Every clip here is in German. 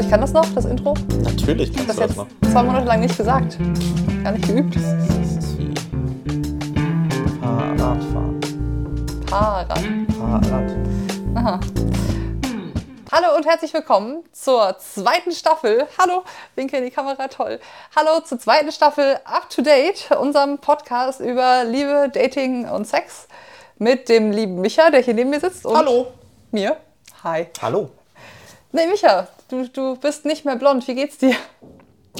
Du, ich kann das noch, das Intro? Natürlich Ich habe kannst das du das jetzt noch. zwei Monate lang nicht gesagt. Gar nicht geübt. Das ist wie Fahrradfahren. Fahrrad. Fahrrad. Hallo und herzlich willkommen zur zweiten Staffel. Hallo, winke in die Kamera, toll. Hallo zur zweiten Staffel Up to Date, unserem Podcast über Liebe, Dating und Sex mit dem lieben Micha, der hier neben mir sitzt. Und Hallo. Mir. Hi. Hallo. Nee, Micha, du, du bist nicht mehr blond. Wie geht's dir?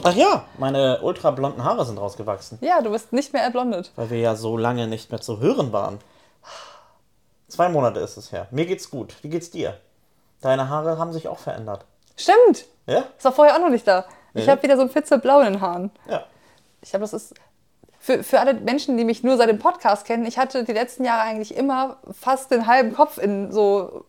Ach ja, meine ultrablonden Haare sind rausgewachsen, Ja, du bist nicht mehr erblondet. weil wir ja so lange nicht mehr zu hören waren. Zwei Monate ist es her. Mir geht's gut. Wie geht's dir? Deine Haare haben sich auch verändert. Stimmt. Ja? Das war vorher auch noch nicht da. Ich Nee. habe wieder so ein Fitzelblau in den Haaren. Ja. Ich glaube, das ist für, für alle Menschen, die mich nur seit dem Podcast kennen. Ich hatte die letzten Jahre eigentlich immer fast den halben Kopf in so,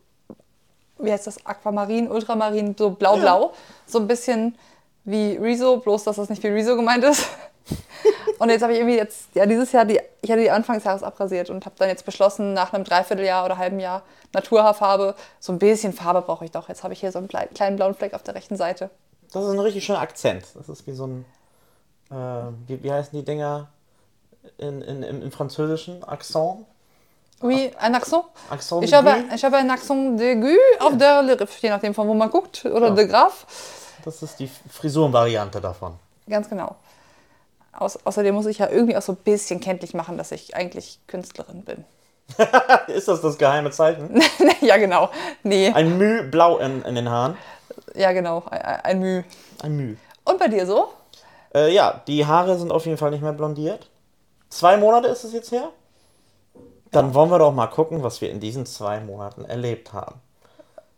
wie heißt das, Aquamarin, Ultramarin, so blau-blau. So ein bisschen wie Rezo, bloß dass das nicht wie Rezo gemeint ist. Und jetzt habe ich irgendwie jetzt, ja, dieses Jahr, die, ich hatte die Anfangsjahres abrasiert und habe dann jetzt beschlossen, nach einem Dreivierteljahr oder halben Jahr Naturhaarfarbe, so ein bisschen Farbe brauche ich doch. Jetzt habe ich hier so einen klei- kleinen blauen Fleck auf der rechten Seite. Das ist ein richtig schöner Akzent. Das ist wie so ein. Äh, wie, wie heißen die Dinger in, in, im, im Französischen? Accent? Oui, un accent. Accent Ich habe, ich habe ein Accent d'aigu auf der Lippe, je nachdem von wo man guckt, oder Ja. de Graf. Das ist die Frisurenvariante davon. Ganz genau. Aus, außerdem muss ich ja irgendwie auch so ein bisschen kenntlich machen, dass ich eigentlich Künstlerin bin. Ist das das geheime Zeichen? ja, genau. Nee, Ein Müh blau in, in den Haaren. ja, genau. Ein, ein Mühe. Ein Müh. Und bei dir so? Äh, ja, die Haare sind auf jeden Fall nicht mehr blondiert. Zwei Monate ist es jetzt her. Dann wollen wir doch mal gucken, was wir in diesen zwei Monaten erlebt haben.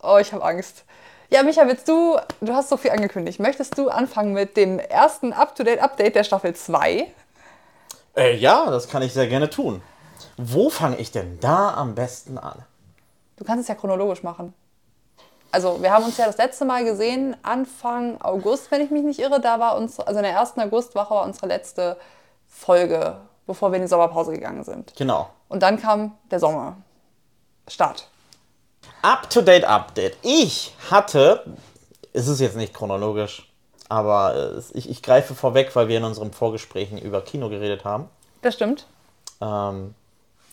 Oh, ich habe Angst. Ja, Micha, willst du, du hast so viel angekündigt. Möchtest du anfangen mit dem ersten Up-to-Date-Update der Staffel 2? Äh, ja, das kann ich sehr gerne tun. Wo fange ich denn da am besten an? Du kannst es ja chronologisch machen. Also, wir haben uns ja das letzte Mal gesehen, Anfang August, wenn ich mich nicht irre. Da war uns, also in der ersten Augustwoche war unsere letzte Folge, bevor wir in die Sommerpause gegangen sind. Genau. Und dann kam der Sommer. Start. Up-to-date Update. Ich hatte, es ist jetzt nicht chronologisch, aber äh, ich, ich greife vorweg, weil wir in unseren Vorgesprächen über Kino geredet haben. Das stimmt. Ähm,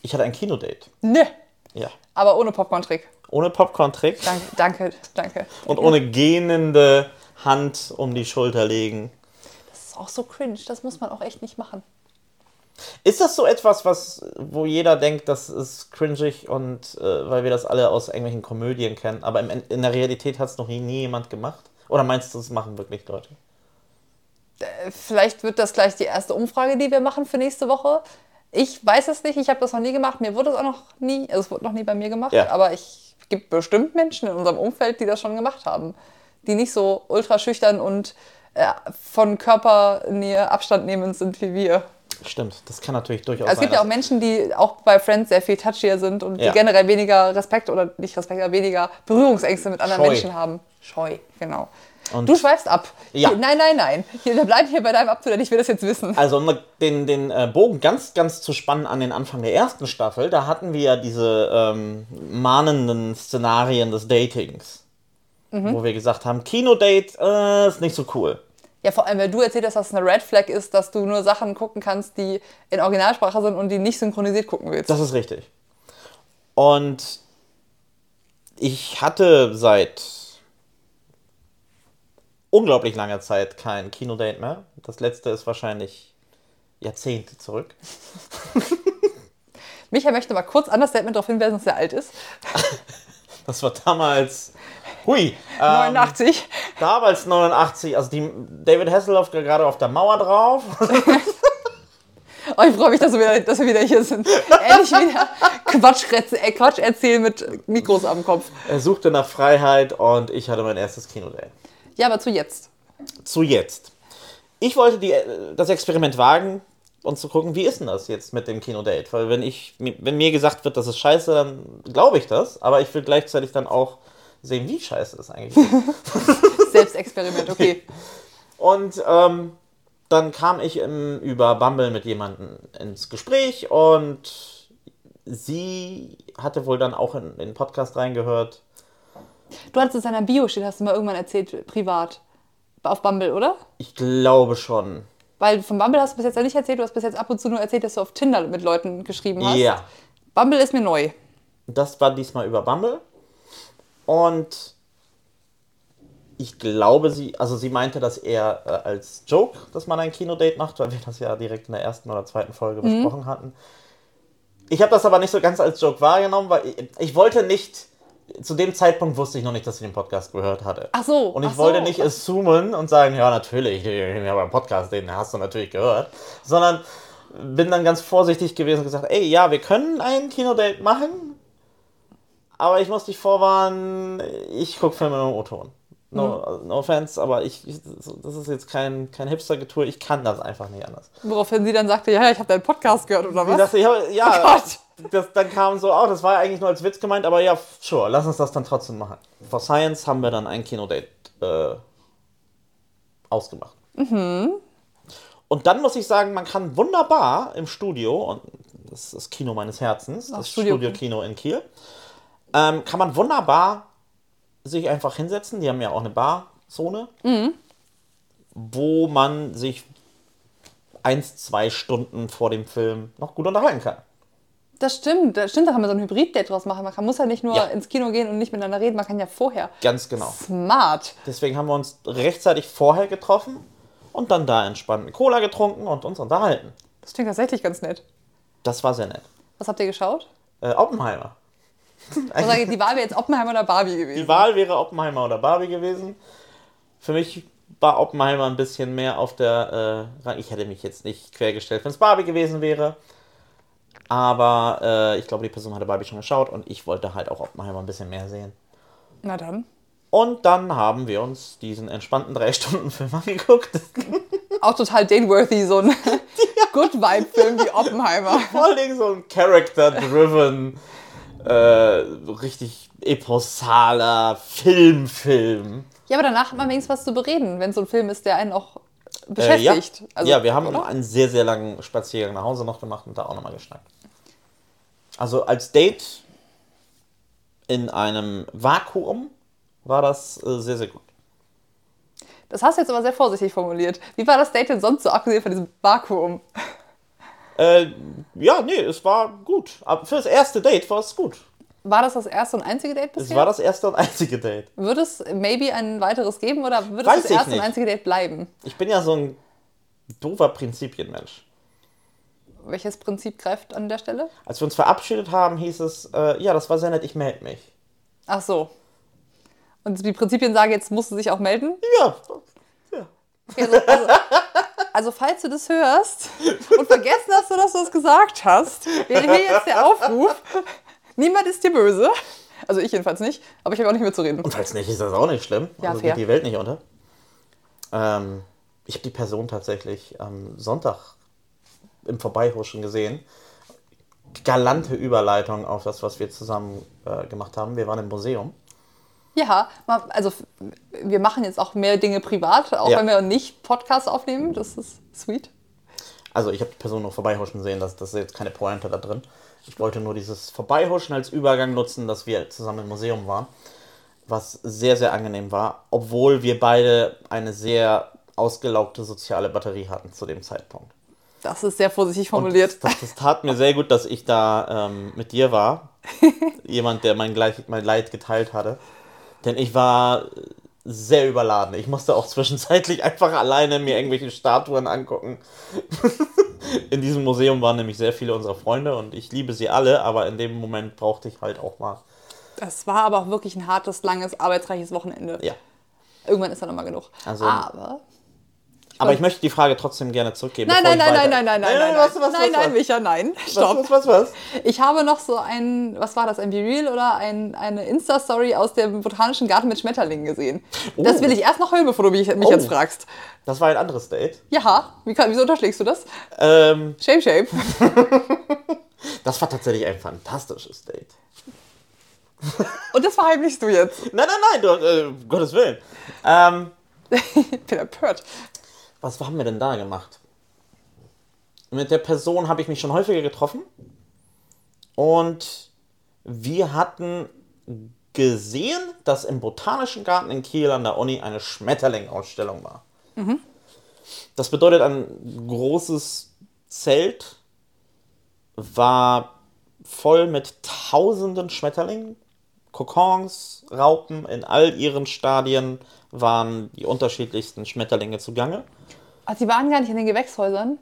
ich hatte ein Kinodate. Ne. Ja. Aber ohne Popcorn-Trick. Ohne Popcorn-Trick Danke, danke, danke. und ohne gähnende Hand um die Schulter legen. Das ist auch so cringe. Das muss man auch echt nicht machen. Ist das so etwas, was, wo jeder denkt, das ist cringig und äh, weil wir das alle aus irgendwelchen Komödien kennen, aber im, in der Realität hat es noch nie, nie jemand gemacht? Oder meinst du, das machen wirklich Leute? Vielleicht wird das gleich die erste Umfrage, die wir machen für nächste Woche. Ich weiß es nicht, ich habe das noch nie gemacht. Mir wurde es auch noch nie, also es wurde noch nie bei mir gemacht, Ja. aber ich es gibt bestimmt Menschen in unserem Umfeld, die das schon gemacht haben. Die nicht so ultra schüchtern und äh, von Körpernähe Abstand nehmend sind wie wir. Stimmt, das kann natürlich durchaus Also es gibt ja auch sein. Menschen, die auch bei Friends sehr viel touchier sind und Ja. die generell weniger Respekt oder nicht Respekt, aber weniger Berührungsängste mit anderen Scheu. Menschen haben. Scheu, genau. Und- du schweifst ab. Ja. Hier, nein, nein, nein. Hier, wir bleiben hier bei deinem Up-to-Date. Ich will das jetzt wissen. Also um den, den äh, Bogen ganz, ganz zu spannen an den Anfang der ersten Staffel, da hatten wir ja diese ähm, mahnenden Szenarien des Datings. Mhm. Wo wir gesagt haben, Kinodate äh, ist nicht so cool. Ja, vor allem, weil du erzählt hast, dass es eine Red Flag ist, dass du nur Sachen gucken kannst, die in Originalsprache sind und die nicht synchronisiert gucken willst. Das ist richtig. Und ich hatte seit unglaublich langer Zeit kein Kinodate mehr. Das letzte ist wahrscheinlich Jahrzehnte zurück. Micha möchte mal kurz an das Statement darauf hinweisen, dass er alt ist. Das war damals. Hui. Ähm, 89. damals 89, also die David Hasselhoff gerade auf der Mauer drauf. Oh, ich freue mich, dass wir, wieder, dass wir wieder hier sind. Endlich wieder Quatsch, äh, Quatsch erzählen mit Mikros am Kopf. Er suchte nach Freiheit und ich hatte mein erstes Kinodate. Ja, aber zu jetzt. Zu jetzt. Ich wollte die, äh, das Experiment wagen und zu gucken, wie ist denn das jetzt mit dem Kinodate? Weil wenn ich, wenn mir gesagt wird, das ist scheiße, dann glaube ich das, aber ich will gleichzeitig dann auch sehen, wie scheiße das eigentlich ist. Selbstexperiment, okay. Und ähm, dann kam ich im, über Bumble mit jemandem ins Gespräch und sie hatte wohl dann auch in, in den Podcast reingehört Du hattest es in deiner Bio steht, hast du mal irgendwann erzählt, privat. Auf Bumble, oder? Ich glaube schon. Weil von Bumble hast du bis jetzt ja nicht erzählt, du hast bis jetzt ab und zu nur erzählt, dass du auf Tinder mit Leuten geschrieben hast. Ja. Bumble ist mir neu. Das war diesmal über Bumble. Und ich glaube, sie, also sie meinte das eher äh, als Joke, dass man ein Kinodate macht, weil wir das ja direkt in der ersten oder zweiten Folge besprochen hatten. Ich habe das aber nicht so ganz als Joke wahrgenommen, weil ich, ich wollte nicht, zu dem Zeitpunkt wusste ich noch nicht, dass sie den Podcast gehört hatte. Ach so. Und ich ach so. wollte nicht assumen und sagen, ja, natürlich, ich habe einen Podcast, den hast du natürlich gehört. Sondern bin dann ganz vorsichtig gewesen und gesagt, ey, ja, wir können ein Kinodate machen, aber ich muss dich vorwarnen, ich gucke Filme im O-Ton. No, no offense, aber ich, ich, das ist jetzt kein, kein Hipster-Getue, ich kann das einfach nicht anders. Woraufhin sie dann sagte, ja, ich habe deinen Podcast gehört oder was? dachte, ja, ja Oh das, dann kam so auch, das war eigentlich nur als Witz gemeint, aber ja, sure, lass uns das dann trotzdem machen. For Science haben wir dann ein Kinodate äh, ausgemacht. Mhm. Und dann muss ich sagen, man kann wunderbar im Studio, und das ist das Kino meines Herzens, Ach, das Studio. Studio-Kino in Kiel, ähm, kann man wunderbar sich einfach hinsetzen. Die haben ja auch eine Barzone, Mhm. wo man sich eins, zwei Stunden vor dem Film noch gut unterhalten kann. Das stimmt, das stimmt, da kann man so ein Hybrid-Date draus machen. Man kann, muss ja nicht nur Ja. ins Kino gehen und nicht miteinander reden, man kann ja vorher. Ganz genau. Smart. Deswegen haben wir uns rechtzeitig vorher getroffen und dann da entspannt eine Cola getrunken und uns unterhalten. Das klingt tatsächlich ganz nett. Das war sehr nett. Was habt ihr geschaut? Äh, Oppenheimer. Oder die Wahl wäre jetzt Oppenheimer oder Barbie gewesen. Die Wahl wäre Oppenheimer oder Barbie gewesen. Für mich war Oppenheimer ein bisschen mehr auf der äh. Ich hätte mich jetzt nicht quergestellt, wenn es Barbie gewesen wäre. Aber äh, ich glaube, die Person hatte Barbie schon geschaut und ich wollte halt auch Oppenheimer ein bisschen mehr sehen. Na dann. Und dann haben wir uns diesen entspannten drei Stunden Film angeguckt. Auch total Dane-worthy, so ein Good-Vibe-Film wie Oppenheimer. Vor Dingen so ein Character-driven, äh, richtig eposaler Filmfilm. Ja, aber danach hat man wenigstens was zu bereden, wenn so ein Film ist, der einen auch Äh, ja. beschäftigt. Also, ja, wir haben oder? einen sehr, sehr langen Spaziergang nach Hause noch gemacht und da auch nochmal geschnackt. Also als Date in einem Vakuum war das äh, sehr, sehr gut. Das hast du jetzt aber sehr vorsichtig formuliert. Wie war das Date denn sonst so, abgesehen von diesem Vakuum? Äh, ja, nee, es war gut. Aber für das erste Date war es gut. War das das erste und einzige Date Es bisher? war das erste und einzige Date. Würde es maybe ein weiteres geben oder würde Weiß es das erste und nicht. einzige Date bleiben? Ich bin ja so ein doofer Prinzipienmensch. Welches Prinzip greift an der Stelle? Als wir uns verabschiedet haben, hieß es, äh, ja, das war sehr nett, ich melde mich. Ach so. Und die Prinzipien sagen, jetzt musst du dich auch melden? Ja, also, also, also falls du das hörst und vergessen hast, dass du das gesagt hast, wäre hier jetzt der Aufruf. Niemand ist dir böse. Also ich jedenfalls nicht, aber ich habe auch nicht mitzureden. Und falls nicht, ist das auch nicht schlimm. Ja, also fair. geht die Welt nicht unter. Ähm, ich habe die Person tatsächlich am Sonntag im Vorbeihuschen gesehen. Galante Überleitung auf das, was wir zusammen äh, gemacht haben. Wir waren im Museum. Ja, also wir machen jetzt auch mehr Dinge privat, auch Ja. wenn wir nicht Podcasts aufnehmen. Das ist sweet. Also ich habe die Person nur vorbeihuschen sehen, das, das ist jetzt keine Pointe da drin. Ich wollte nur dieses Vorbeihuschen als Übergang nutzen, dass wir zusammen im Museum waren. Was sehr, sehr angenehm war, obwohl wir beide eine sehr ausgelaugte soziale Batterie hatten zu dem Zeitpunkt. Das ist sehr vorsichtig formuliert. Das, das tat mir sehr gut, dass ich da ähm, mit dir war. Jemand, der mein, gleich, mein Leid geteilt hatte. Denn ich war sehr überladen. Ich musste auch zwischenzeitlich einfach alleine mir irgendwelche Statuen angucken. in diesem Museum waren nämlich sehr viele unserer Freunde und ich liebe sie alle, aber in dem Moment brauchte ich halt auch mal. Das war aber auch wirklich ein hartes, langes, arbeitsreiches Wochenende. Ja. Irgendwann ist dann nochmal genug. Also- aber. Aber ich möchte die Frage trotzdem gerne zurückgeben. Nein, nein, nein, nein, nein, nein, nein, nein, was, was, nein, nein, Micha, nein. Stopp. was, was, was? Ich habe noch so ein, was war das, ein Be-Real oder ein, eine Insta-Story aus dem Botanischen Garten mit Schmetterlingen gesehen. Das Oh. will ich erst noch hören, bevor du mich, mich Oh. jetzt fragst. Das war ein anderes Date. Ja, wie kann, wieso unterschlägst du das? Ähm, Shame, shame. das war tatsächlich ein fantastisches Date. Und das verheimlichst du jetzt. Nein, nein, nein, du, äh, Gottes Willen. Ähm, Ich bin empört. Was haben wir denn da gemacht? Mit der Person habe ich mich schon häufiger getroffen. Und wir hatten gesehen, dass im Botanischen Garten in Kiel an der Uni eine Schmetterling-Ausstellung war. Das bedeutet, ein großes Zelt war voll mit tausenden Schmetterlingen, Kokons, Raupen. In all ihren Stadien waren die unterschiedlichsten Schmetterlinge zugange. Ach, die waren gar nicht in den Gewächshäusern.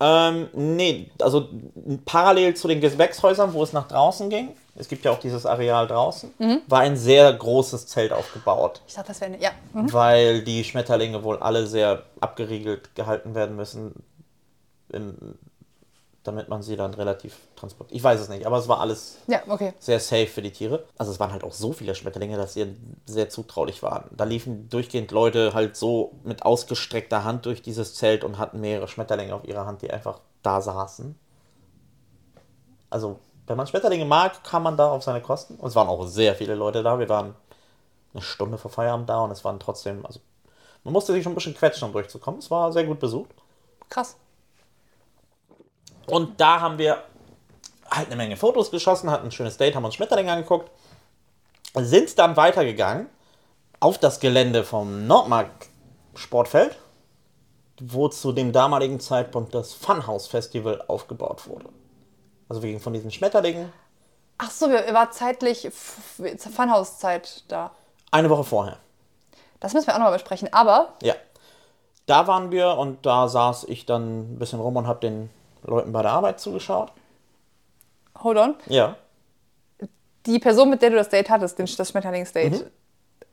Ähm, nee, also parallel zu den Gewächshäusern, wo es nach draußen ging, es gibt ja auch dieses Areal draußen, war ein sehr großes Zelt aufgebaut, Ich dachte, das wäre. Ja. Mhm. weil die Schmetterlinge wohl alle sehr abgeriegelt gehalten werden müssen, in, damit man sie dann relativ transportiert. Ich weiß es nicht, aber es war alles Ja, okay. sehr safe für die Tiere. Also es waren halt auch so viele Schmetterlinge, dass sie sehr zutraulich waren. Da liefen durchgehend Leute halt so mit ausgestreckter Hand durch dieses Zelt und hatten mehrere Schmetterlinge auf ihrer Hand, die einfach da saßen. Also, wenn man Schmetterlinge mag, kann man da auf seine Kosten. Und es waren auch sehr viele Leute da. Wir waren eine Stunde vor Feierabend da und es waren trotzdem, also man musste sich schon ein bisschen quetschen, um durchzukommen. Es war sehr gut besucht. Krass. Und da haben wir halt eine Menge Fotos geschossen, hatten ein schönes Date, haben uns Schmetterlinge angeguckt, sind dann weitergegangen auf das Gelände vom Nordmark Sportfeld, wo zu dem damaligen Zeitpunkt das Funhouse Festival aufgebaut wurde. Also wir gingen von diesen Schmetterlingen Ach so, wir war zeitlich Funhouse-Zeit da. eine Woche vorher. Das müssen wir auch nochmal besprechen. Aber Ja. Da waren wir und da saß ich dann ein bisschen rum und habe den Leuten bei der Arbeit zugeschaut. hold on. Ja. Die Person, mit der du das Date hattest, den- das Schmetterlingsdate.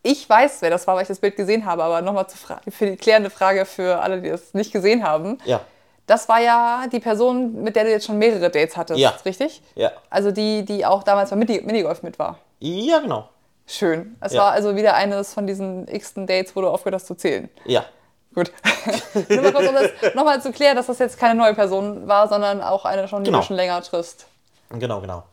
Ich weiß, wer das war, weil ich das Bild gesehen habe, aber nochmal für die klärende Frage für alle, die das nicht gesehen haben. Ja. Das war ja die Person, mit der du jetzt schon mehrere Dates hattest, Ja. richtig? Ja. Also die, die auch damals beim Mini- Minigolf mit war. Ja, genau. Schön. Es Ja. war also wieder eines von diesen x-ten Dates, wo du aufgehört hast zu zählen. Ja. Gut. Nur mal kurz, um das nochmal zu klären, dass das jetzt keine neue Person war, sondern auch eine schon, die Genau. du schon länger triffst. Genau, genau.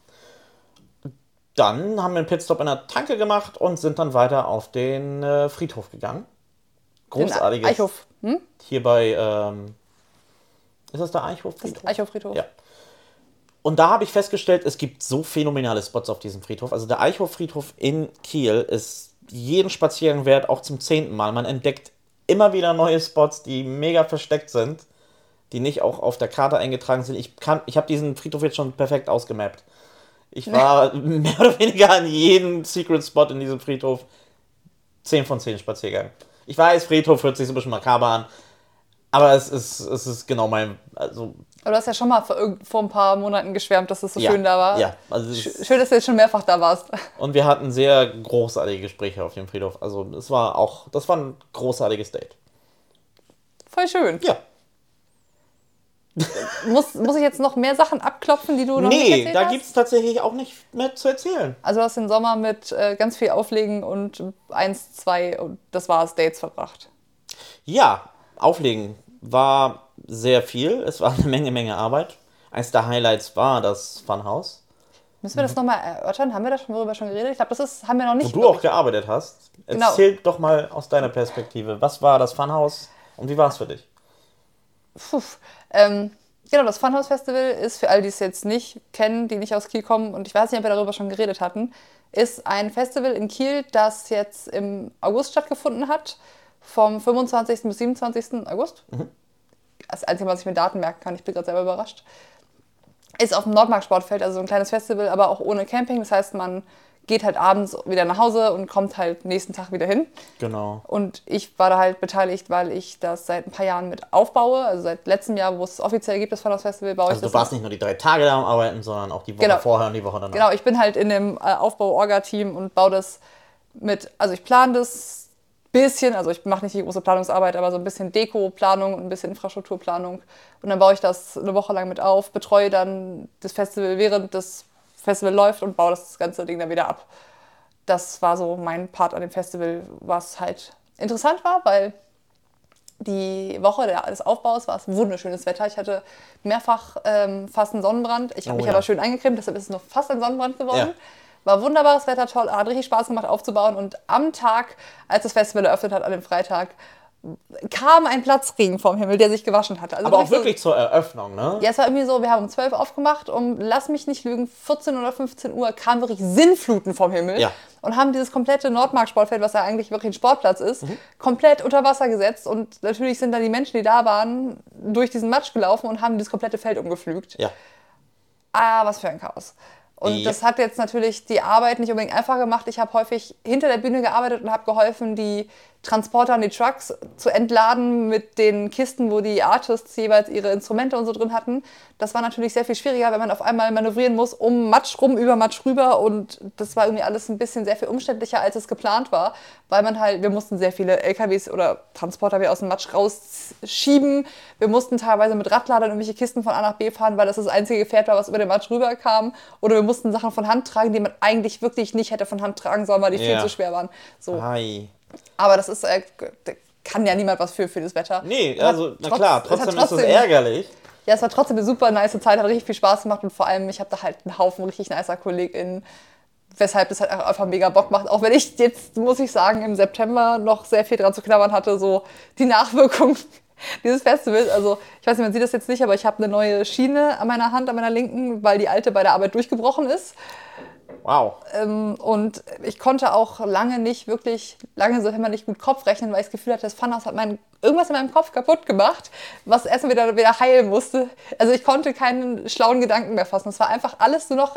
Dann haben wir einen Pitstop in der Tanke gemacht und sind dann weiter auf den äh, Friedhof gegangen. Den Großartiges. Eichhof. Hm? Hier bei, ähm, ist das der Eichhof? Das ist Eichhof-Friedhof. Ja. Und da habe ich festgestellt, es gibt so phänomenale Spots auf diesem Friedhof. Also der Eichhof-Friedhof in Kiel ist jeden Spaziergang wert, auch zum zehnten Mal. Man entdeckt immer wieder neue Spots, die mega versteckt sind, die nicht auch auf der Karte eingetragen sind. Ich, kann- ich habe diesen Friedhof jetzt schon perfekt ausgemappt. Ich war mehr oder weniger an jedem Secret Spot in diesem Friedhof 10 von 10 Spaziergang. Ich weiß, Friedhof hört sich so ein bisschen makaber an, aber es ist, es ist genau mein, also Aber du hast ja schon mal vor, ein paar Monaten geschwärmt, dass es so ja, schön da war. Ja, also es Sch- Schön, dass du jetzt schon mehrfach da warst. und wir hatten sehr großartige Gespräche auf dem Friedhof. Also es war auch, das war ein großartiges Date. Voll schön. Ja. Muss, muss ich jetzt noch mehr Sachen abklopfen, die du noch nicht Nee, erzählt da hast? gibt es tatsächlich auch nicht mehr zu erzählen. Also du hast den Sommer mit äh, ganz viel Auflegen und eins, zwei und das war's, Dates verbracht. Ja, Auflegen war sehr viel. Es war eine Menge, Menge Arbeit. Eines der Highlights war das Funhouse, Müssen wir das nochmal erörtern? Haben wir da schon darüber schon geredet? Ich glaube, das ist, haben wir noch wo nicht. du glaub auch gearbeitet hast. Genau. Erzähl doch mal aus deiner Perspektive. Was war das Funhouse und wie war es für dich? Puh. Ähm, genau, das Funhouse Festival ist für alle, die es jetzt nicht kennen, die nicht aus Kiel kommen und ich weiß nicht, ob wir darüber schon geredet hatten, ist ein Festival in Kiel, das jetzt im August stattgefunden hat, vom 25. bis 27. August. Das Einzige, was ich mit Daten merken kann, ich bin gerade selber überrascht. Ist auf dem Nordmark Sportfeld, also so ein kleines Festival, aber auch ohne Camping. Das heißt, man geht halt abends wieder nach Hause und kommt halt nächsten Tag wieder hin. Genau. Und ich war da halt beteiligt, weil ich das seit ein paar Jahren mit aufbaue. Also seit letztem Jahr, wo es offiziell gibt, das Funhouse Festival, baue Also ich du das. warst nicht nur die drei Tage da am Arbeiten, sondern auch die Woche Genau. vorher und die Woche danach. Genau, ich bin halt in dem äh, Aufbau-Orga-Team und baue das mit, also ich plane das bisschen, also ich mache nicht die große Planungsarbeit, aber so ein bisschen Deko-Planung und ein bisschen Infrastrukturplanung. Und dann baue ich das eine Woche lang mit auf, betreue dann das Festival, während das Festival läuft und baue das ganze Ding dann wieder ab. Das war so mein Part an dem Festival, was halt interessant war, weil die Woche des Aufbaus war es wunderschönes Wetter. Ich hatte mehrfach ähm, fast einen Sonnenbrand. Ich habe Oh mich ja. aber schön eingecremt, deshalb ist es noch fast ein Sonnenbrand geworden. Ja. War wunderbares Wetter, toll, hat richtig Spaß gemacht aufzubauen. Und am Tag, als das Festival eröffnet hat, an dem Freitag, kam ein Platzregen vom Himmel, der sich gewaschen hatte. Also Aber auch so- wirklich zur Eröffnung, ne? Ja, es war irgendwie so, wir haben um 12 aufgemacht, um, lass mich nicht lügen, 14 oder 15 Uhr kam wirklich Sinnfluten vom Himmel Ja. und haben dieses komplette Nordmark-Sportfeld, was ja eigentlich wirklich ein Sportplatz ist, Mhm. komplett unter Wasser gesetzt und natürlich sind dann die Menschen, die da waren, durch diesen Matsch gelaufen und haben dieses komplette Feld umgepflügt. Ja. Ah, was für ein Chaos. Und Ja. das hat jetzt natürlich die Arbeit nicht unbedingt einfach gemacht. Ich habe häufig hinter der Bühne gearbeitet und habe geholfen, die Transporter und die Trucks zu entladen mit den Kisten, wo die Artists jeweils ihre Instrumente und so drin hatten. Das war natürlich sehr viel schwieriger, wenn man auf einmal manövrieren muss, um Matsch rum, über Matsch rüber. Und das war irgendwie alles ein bisschen sehr viel umständlicher, als es geplant war, weil man halt, wir mussten sehr viele LKWs oder Transporter wieder aus dem Matsch rausschieben. Wir mussten teilweise mit Radladern irgendwelche Kisten von A nach B fahren, weil das das einzige Gefährt war, was über den Matsch rüberkam. Oder wir mussten Sachen von Hand tragen, die man eigentlich wirklich nicht hätte von Hand tragen sollen, weil die viel Ja. zu schwer waren. So. Hi. Aber das ist, äh, kann ja niemand was für, für das Wetter. Nee, also, na trotz- klar, hat trotzdem ist es ärgerlich. Ja, es war trotzdem eine super nice Zeit, hat richtig viel Spaß gemacht und vor allem, ich habe da halt einen Haufen richtig nicer KollegInnen, weshalb das halt einfach mega Bock macht. Auch wenn ich jetzt, muss ich sagen, im September noch sehr viel dran zu knabbern hatte, so die Nachwirkung dieses Festivals. Also, ich weiß nicht, man sieht das jetzt nicht, aber ich habe eine neue Schiene an meiner Hand, an meiner linken, weil die alte bei der Arbeit durchgebrochen ist. Wow. Ähm, und ich konnte auch lange nicht wirklich, lange so immer nicht gut Kopf rechnen, weil ich das Gefühl hatte, das Funhouse hat mein, irgendwas in meinem Kopf kaputt gemacht, was erstmal wieder, wieder heilen musste. Also ich konnte keinen schlauen Gedanken mehr fassen. Es war einfach alles nur noch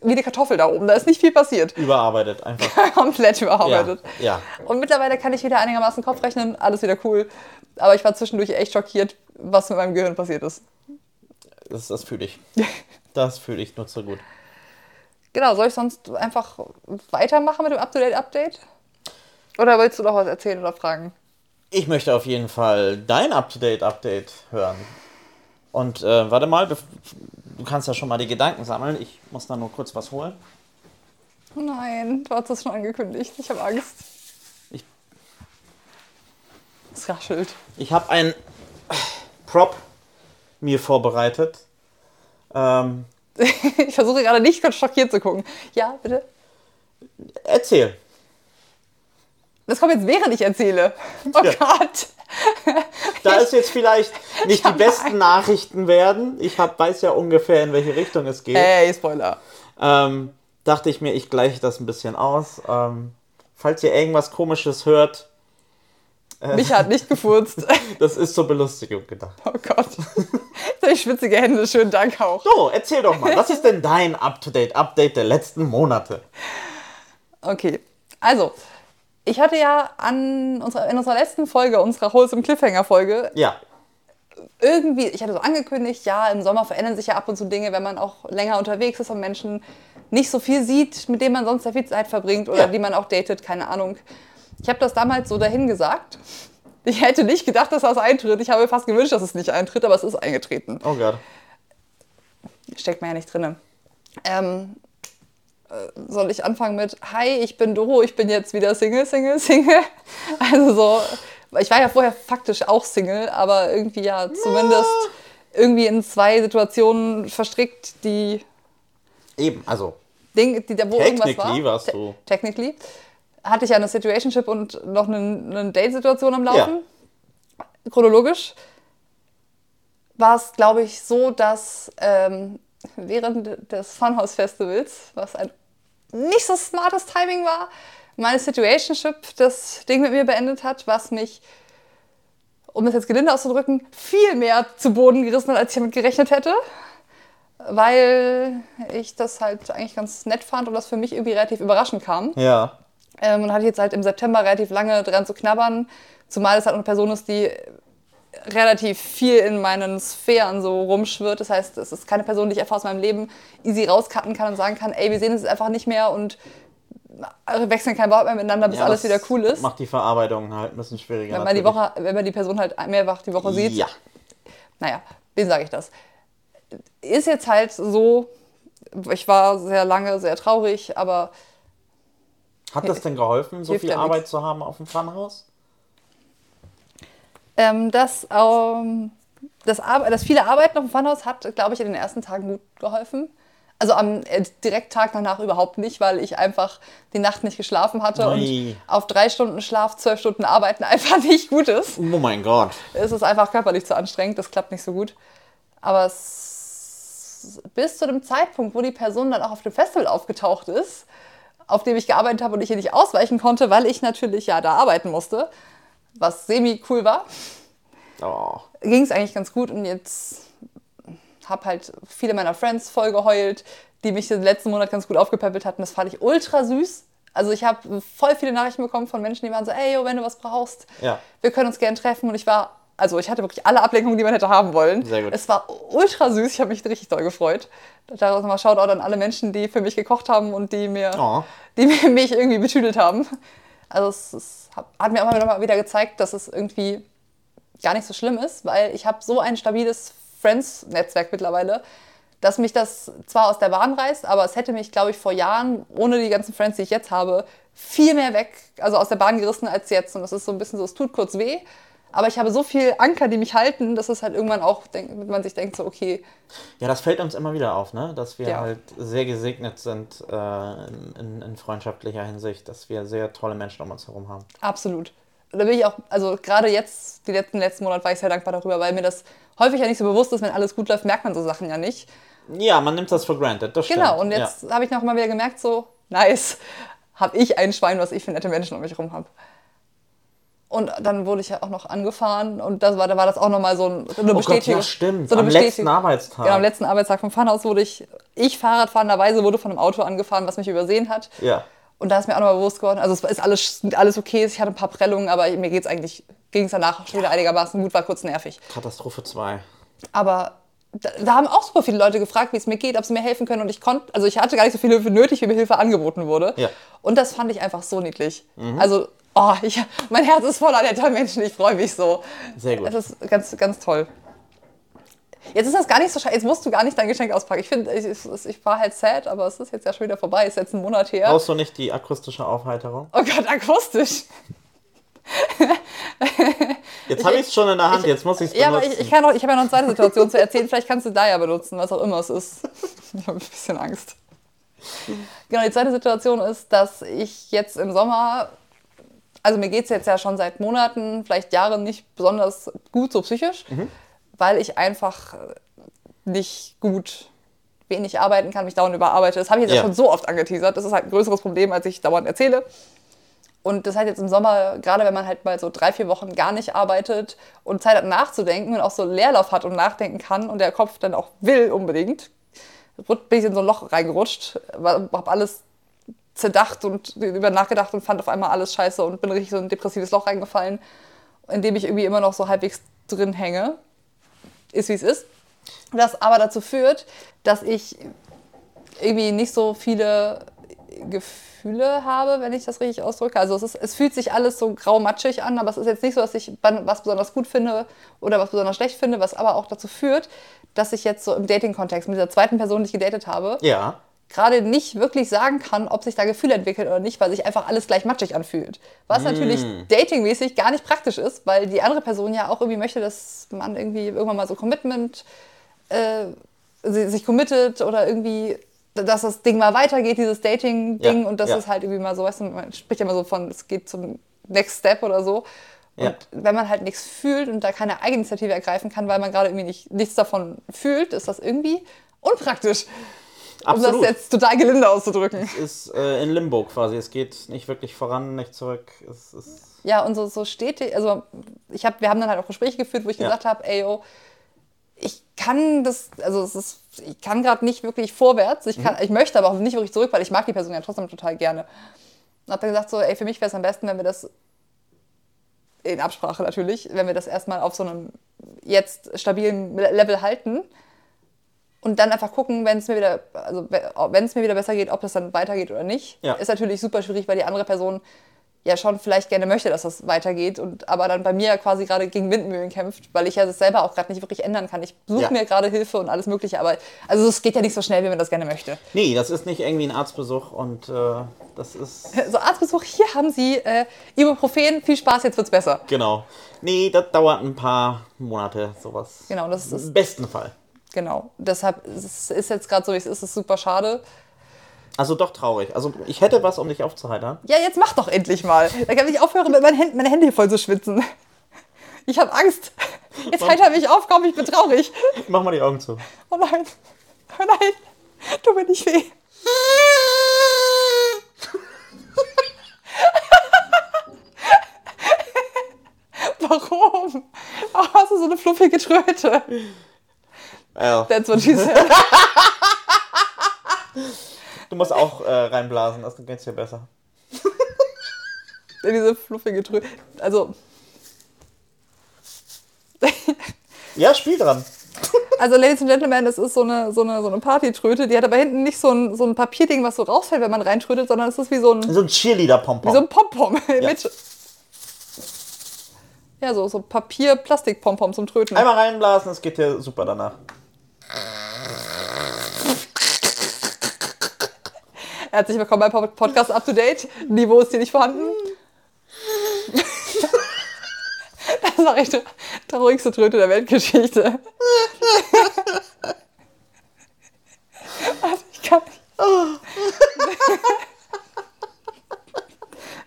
wie eine Kartoffel da oben. Da ist nicht viel passiert. Überarbeitet einfach. Komplett überarbeitet. Ja, Und mittlerweile kann ich wieder einigermaßen Kopf rechnen, alles wieder cool. Aber ich war zwischendurch echt schockiert, was mit meinem Gehirn passiert ist. Das, das fühle ich. Das fühle ich nur zu gut. Genau, soll ich sonst einfach weitermachen mit dem Up-to-Date-Update? Oder willst du noch was erzählen oder fragen? Ich möchte auf jeden Fall dein Up-to-Date-Update hören. Und äh, warte mal, du kannst ja schon mal die Gedanken sammeln. Ich muss da nur kurz was holen. Nein, du hast es schon angekündigt. Ich habe Angst. Ich- Es raschelt. Ich habe ein Prop mir vorbereitet. Ähm, Ich versuche gerade nicht ganz schockiert zu gucken. Ja, bitte. erzähl. Das kommt jetzt, während ich erzähle. Oh Ja. Gott. Da es jetzt vielleicht nicht die besten Nachrichten werden, ich hab, weiß ja ungefähr, in welche Richtung es geht, Ey, Spoiler. ähm, dachte ich mir, ich gleiche das ein bisschen aus. Ähm, falls ihr irgendwas Komisches hört, Mich hat nicht gefurzt. das ist zur Belustigung gedacht. Oh Gott. Jetzt habe ich schwitzige Hände. Schönen Dank auch. So, erzähl doch mal, was ist denn dein Up-to-Date-Update der letzten Monate? Okay. Also, ich hatte ja an unserer, in unserer letzten Folge, unserer Wholesome Cliffhanger-Folge, Ja, irgendwie, ich hatte so angekündigt, ja, im Sommer verändern sich ja ab und zu Dinge, wenn man auch länger unterwegs ist und Menschen nicht so viel sieht, mit denen man sonst sehr viel Zeit verbringt oder Ja. die man auch datet, keine Ahnung. Ich habe das damals so dahin gesagt. Ich hätte nicht gedacht, dass das eintritt. Ich habe mir fast gewünscht, dass es nicht eintritt, aber es ist eingetreten. oh Gott. Steckt man ja nicht drin. Ähm, äh, soll ich anfangen mit Hi, ich bin Doro, ich bin jetzt wieder Single, Single, Single? Also so, ich war ja vorher faktisch auch Single, aber irgendwie ja zumindest irgendwie in zwei Situationen verstrickt, die, Eben, also, Dinge, die wo irgendwas war. Technically warst Te- du- Technically. Hatte ich ja eine Situationship und noch eine, eine Date-Situation am Laufen. Chronologisch war es, glaube ich, so, dass ähm, während des Funhouse Festivals, was ein nicht so smartes Timing war, meine Situationship das Ding mit mir beendet hat, was mich, um es jetzt gelinde auszudrücken, viel mehr zu Boden gerissen hat, als ich damit gerechnet hätte. Weil ich das halt eigentlich ganz nett fand und das für mich irgendwie relativ überraschend kam. ja. Ähm, und hatte jetzt halt im September relativ lange dran zu knabbern, zumal es halt eine Person ist, die relativ viel in meinen Sphären so rumschwirrt. Das heißt, es ist keine Person, die ich einfach aus meinem Leben easy rauscutten kann und sagen kann, ey, wir sehen uns jetzt einfach nicht mehr und wechseln kein Wort mehr miteinander, bis ja, alles wieder cool ist. Macht die Verarbeitung halt ein bisschen schwieriger. Wenn man, die. Woche, wenn man die Person halt mehrfach die Woche sieht. Ja. Naja, wem sage ich das? Ist jetzt halt so, ich war sehr lange sehr traurig, aber Hat das denn geholfen, so Hilft viel Arbeit nix. zu haben auf dem Funhaus? Ähm, das, ähm, das, Ar das viele Arbeiten auf dem Funhouse hat, glaube ich, in den ersten Tagen gut geholfen. Also am äh, direkt Tag danach überhaupt nicht, weil ich einfach die Nacht nicht geschlafen hatte Ui. und auf drei Stunden Schlaf, zwölf Stunden Arbeiten einfach nicht gut ist. Oh mein Gott. Es ist einfach körperlich zu anstrengend, das klappt nicht so gut. Aber es, bis zu dem Zeitpunkt, wo die Person dann auch auf dem Festival aufgetaucht ist, auf dem ich gearbeitet habe und ich hier nicht ausweichen konnte, weil ich natürlich ja da arbeiten musste, was semi cool war, Oh. ging es eigentlich ganz gut und jetzt habe halt viele meiner Friends voll geheult, die mich den letzten Monat ganz gut aufgepäppelt hatten. Das fand ich ultra süß. Also ich habe voll viele Nachrichten bekommen von Menschen, die waren so, ey, yo, wenn du was brauchst, Ja. wir können uns gerne treffen. Und ich war, also ich hatte wirklich alle Ablenkungen, die man hätte haben wollen. Sehr gut. Es war ultra süß, ich habe mich richtig doll gefreut. Daraus nochmal Shoutout an alle Menschen, die für mich gekocht haben und die mir, Oh. die mir mich irgendwie betüdelt haben. Also es, es hat hat mir auch mal wieder gezeigt, dass es irgendwie gar nicht so schlimm ist, weil ich habe so ein stabiles Friends-Netzwerk mittlerweile, dass mich das zwar aus der Bahn reißt, aber es hätte mich, glaube ich, vor Jahren, ohne die ganzen Friends, die ich jetzt habe, viel mehr weg, also aus der Bahn gerissen als jetzt. Und das ist so ein bisschen so, es tut kurz weh, aber ich habe so viel Anker, die mich halten, dass es halt irgendwann auch, denk, man sich denkt, so, okay, Ja, das fällt uns immer wieder auf, ne? dass wir Ja. halt sehr gesegnet sind äh, in, in, freundschaftlicher Hinsicht, dass wir sehr tolle Menschen um uns herum haben. Absolut. Da bin ich auch, also gerade jetzt, die letzten, letzten Monat war ich sehr dankbar darüber, weil mir das häufig ja nicht so bewusst ist, wenn alles gut läuft, merkt man so Sachen ja nicht. Ja, man nimmt das for granted, das Genau, stimmt. und jetzt habe ich noch mal wieder gemerkt, so, nice, habe ich ein Schwein, was ich für nette Menschen um mich herum habe. Und dann wurde ich ja auch noch angefahren und das war, da war das auch nochmal so, ein, eine. Oh Gott, Bestätigung. ja stimmt, So eine am letzten Arbeitstag. Genau, am letzten Arbeitstag vom Funhaus wurde ich, ich Fahrradfahrenderweise wurde von einem Auto angefahren, was mich übersehen hat. Ja. Und da ist mir auch nochmal bewusst geworden, also es ist alles, alles okay, ich hatte ein paar Prellungen, aber mir geht's eigentlich, ging es danach schon wieder einigermaßen gut, war kurz nervig. Katastrophe 2. Aber da, da haben auch super viele Leute gefragt, wie es mir geht, ob sie mir helfen können. Und ich konnte, also ich hatte gar nicht so viel Hilfe nötig, wie mir Hilfe angeboten wurde. Ja. Und das fand ich einfach so niedlich. Also, oh, ich, mein Herz ist voller netter Menschen, ich freue mich so. Sehr gut. Das ist ganz, ganz toll. Jetzt ist das gar nicht so scheiße. Jetzt musst du gar nicht dein Geschenk auspacken. Ich finde, ich, ich, ich war halt sad, aber es ist jetzt ja schon wieder vorbei. Ist jetzt ein Monat her. Brauchst du nicht die akustische Aufheiterung? Oh Gott, akustisch. Jetzt habe ich es schon in der Hand, jetzt muss ich es Ja, benutzen. aber ich, ich, noch, ich habe ja noch eine zweite Situation zu erzählen. Vielleicht kannst du da ja benutzen, was auch immer es ist. Ich habe ein bisschen Angst. Genau, die zweite Situation ist, dass ich jetzt im Sommer, also mir geht es jetzt ja schon seit Monaten, vielleicht Jahren nicht besonders gut so psychisch, weil ich einfach nicht gut wenig arbeiten kann, mich dauernd überarbeite. Das habe ich jetzt ja. Schon so oft angeteasert. Das ist halt ein größeres Problem, als ich dauernd erzähle. Und das hat jetzt im Sommer, gerade wenn man halt mal so drei, vier Wochen gar nicht arbeitet und Zeit hat nachzudenken und auch so Leerlauf hat und nachdenken kann und der Kopf dann auch will unbedingt, bin ich in so ein Loch reingerutscht, habe alles zerdacht und über nachgedacht und fand auf einmal alles scheiße und bin richtig so in ein depressives Loch reingefallen, in dem ich irgendwie immer noch so halbwegs drin hänge. Ist wie es ist. Das aber dazu führt, dass ich irgendwie nicht so viele Gefühle habe, wenn ich das richtig ausdrücke. Also es, ist, es fühlt sich alles so grau-matschig an, aber es ist jetzt nicht so, dass ich was besonders gut finde oder was besonders schlecht finde, was aber auch dazu führt, dass ich jetzt so im Dating-Kontext mit dieser zweiten Person, die ich gedatet habe, ja. Gerade nicht wirklich sagen kann, ob sich da Gefühle entwickeln oder nicht, weil sich einfach alles gleich matschig anfühlt. Was natürlich datingmäßig gar nicht praktisch ist, weil die andere Person ja auch irgendwie möchte, dass man irgendwie irgendwann mal so Commitment äh, si- sich committet oder irgendwie, dass das Ding mal weitergeht, dieses Dating-Ding Ja, und das ja. ist halt irgendwie mal so, weißt du, man spricht ja immer so von, es geht zum Next Step oder so. Und Ja. wenn man halt nichts fühlt und da keine Eigeninitiative ergreifen kann, weil man gerade irgendwie nicht, nichts davon fühlt, ist das irgendwie unpraktisch. Um das Absolut. jetzt total gelinde auszudrücken. Es ist äh, in Limbo quasi. Es geht nicht wirklich voran, nicht zurück. Es ist Ja, und so, so stetig, also ich hab, wir haben dann halt auch Gespräche geführt, wo ich Ja. gesagt habe, ey, yo, ich kann das, also es ist, ich kann gerade nicht wirklich vorwärts, ich, Mhm. kann, ich möchte aber auch nicht wirklich zurück, weil ich mag die Person ja trotzdem total gerne. Und habe dann gesagt so, ey, für mich wäre es am besten, wenn wir das, in Absprache natürlich, wenn wir das erstmal auf so einem jetzt stabilen Level halten und dann einfach gucken, wenn es mir wieder, also wenn es mir wieder besser geht, ob das dann weitergeht oder nicht. Ja. Ist natürlich super schwierig, weil die andere Person ja schon vielleicht gerne möchte, dass das weitergeht und aber dann bei mir quasi gerade gegen Windmühlen kämpft, weil ich ja das selber auch gerade nicht wirklich ändern kann. Ich suche Ja. mir gerade Hilfe und alles Mögliche, aber also es geht ja nicht so schnell, wie man das gerne möchte. Nee, das ist nicht irgendwie ein Arztbesuch und äh, das ist. So Arztbesuch, hier haben Sie äh, Ibuprofen, viel Spaß, jetzt wird's besser. Genau. Nee, das dauert ein paar Monate, sowas. Genau, das ist Im besten Fall. Genau. Deshalb ist es jetzt gerade so, wie es ist, es ist super schade. Also doch traurig. Also ich hätte was, um dich aufzuheitern. Ja, jetzt mach doch endlich mal. Da kann ich aufhören, mit meinen Händen, meine Hände hier voll zu schwitzen. Ich habe Angst. Jetzt heiter mich auf, komm, ich bin traurig. Mach mal die Augen zu. Oh nein. Oh nein. Tu mir nicht weh. Warum? Oh, hast du so eine fluffige Tröte? Ja. That's what she said. Du musst auch äh, reinblasen, das geht's dir besser. Diese fluffige Tröte. Also, Ja, spiel dran. also, Ladies and Gentlemen, das ist so eine, so eine, so eine Partytröte. Die hat aber hinten nicht so ein, so ein Papierding, was so rausfällt, wenn man reintrötet, sondern es ist wie so ein, So ein Cheerleader-Pompon. wie so ein Pompom. Mit, ja, so, so Papier-Plastik-Pompom zum Tröten. Einmal reinblasen, es geht dir super danach. Herzlich willkommen beim Pod- Podcast Up to Date. Niveau ist hier nicht vorhanden. Das war echt die traurigste Tröte der Weltgeschichte. Also ich kann nicht.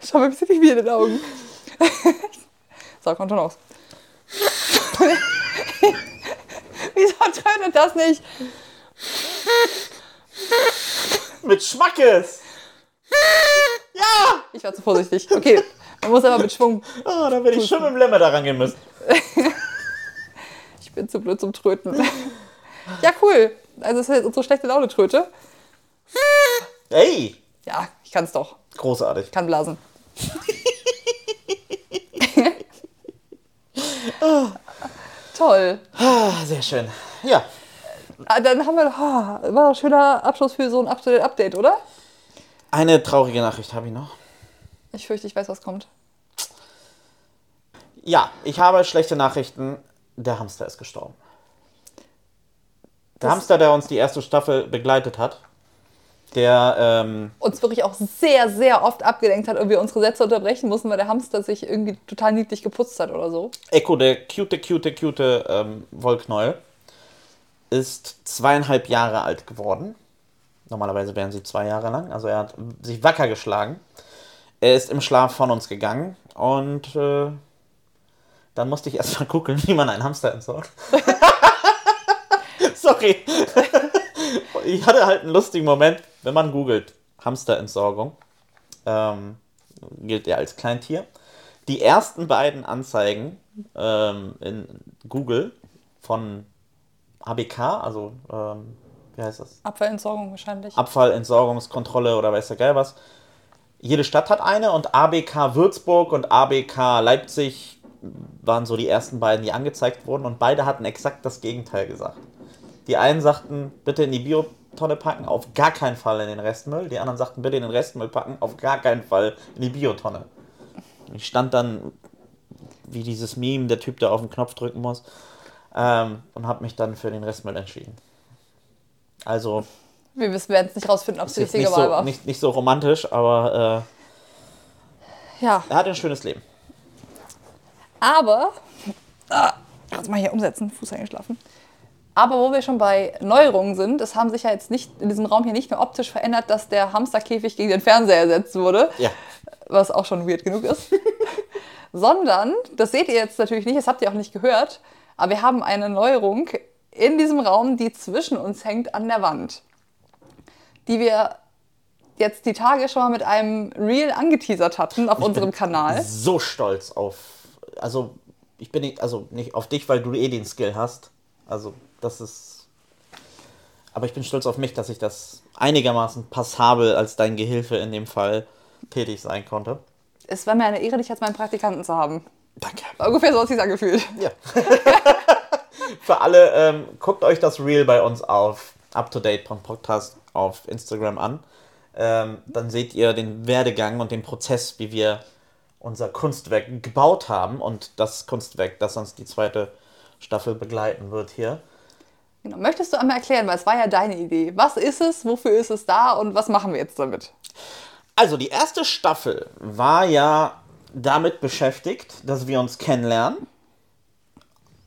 Schau mir ein bisschen wie in den Augen. So, kommt schon aus. Trötet das nicht? Mit Schmackes! Ja! Ich war zu vorsichtig. Okay, man muss aber mit Schwung. Oh, da hätte ich schon mit dem Lemmer daran gehen müssen. Ich bin zu blöd zum Tröten. Ja, cool. Also, das ist jetzt unsere schlechte Laune-Tröte. Ey! Ja, ich kann es doch. Großartig. Kann blasen. Toll. Ah, sehr schön. Ja, Ah, Dann haben wir, oh, war doch ein schöner Abschluss für so ein Up-to-Date-Update, oder? eine traurige Nachricht habe ich noch. Ich fürchte, ich weiß, was kommt. Ja, ich habe schlechte Nachrichten. Der Hamster ist gestorben. Der Das- Hamster, der uns die erste Staffel begleitet hat, der, ähm, Uns wirklich auch sehr, sehr oft abgelenkt hat und wir unsere Sätze unterbrechen mussten, weil der Hamster sich irgendwie total niedlich geputzt hat oder so. Echo, der cute, cute, cute ähm, Wollknäuel, ist zweieinhalb Jahre alt geworden. Normalerweise wären sie zwei Jahre lang. Also er hat sich wacker geschlagen. Er ist im Schlaf von uns gegangen und äh, dann musste ich erst mal gucken, wie man einen Hamster entsorgt. Sorry. ich hatte halt einen lustigen Moment, wenn man googelt Hamsterentsorgung, ähm, gilt er als Kleintier. Die ersten beiden Anzeigen ähm, in Google von ABK, also ähm, wie heißt das? Abfallentsorgung wahrscheinlich. Abfallentsorgungskontrolle oder weiß der Geil was. Jede Stadt hat eine und ABK Würzburg und ABK Leipzig waren so die ersten beiden, die angezeigt wurden und beide hatten exakt das Gegenteil gesagt. Die einen sagten, bitte in die Biotonne packen, auf gar keinen Fall in den Restmüll. Die anderen sagten, bitte in den Restmüll packen, auf gar keinen Fall in die Biotonne. Ich stand dann wie dieses Meme, der Typ, der auf den Knopf drücken muss, ähm, und habe mich dann für den Restmüll entschieden. Also Wir wissen- werden es nicht rausfinden, ob es die richtige nicht Wahl so, war. nicht, nicht so romantisch, aber Ja, äh, er hat ein schönes Leben. aber. Ah, jetzt mal hier umsetzen, Fuß eingeschlafen. Aber wo wir schon bei Neuerungen sind, es haben sich ja jetzt nicht in diesem Raum hier nicht nur optisch verändert, dass der Hamsterkäfig gegen den Fernseher ersetzt wurde, Ja. was auch schon weird genug ist, sondern, das seht ihr jetzt natürlich nicht, das habt ihr auch nicht gehört, aber wir haben eine Neuerung in diesem Raum, die zwischen uns hängt an der Wand, die wir jetzt die Tage schon mal mit einem Reel angeteasert hatten auf unserem Kanal. So stolz auf. Also, ich bin nicht, also nicht auf dich, weil du eh den Skill hast. Also, das ist. Aber ich bin stolz auf mich, dass ich das einigermaßen passabel als dein Gehilfe in dem Fall tätig sein konnte. Es war mir eine Ehre, dich als meinen Praktikanten zu haben. Danke. Ungefähr so hat sich angefühlt. Ja. Für alle, ähm, guckt euch das Reel bei uns auf UpToDate.podcast auf Instagram an. Ähm, dann seht ihr den Werdegang und den Prozess, wie wir unser Kunstwerk gebaut haben und das Kunstwerk, das uns die zweite Staffel begleiten wird hier. Genau. Möchtest du einmal erklären, weil es war ja deine Idee. Was ist es, wofür ist es da und was machen wir jetzt damit? Also die erste Staffel war ja damit beschäftigt, dass wir uns kennenlernen.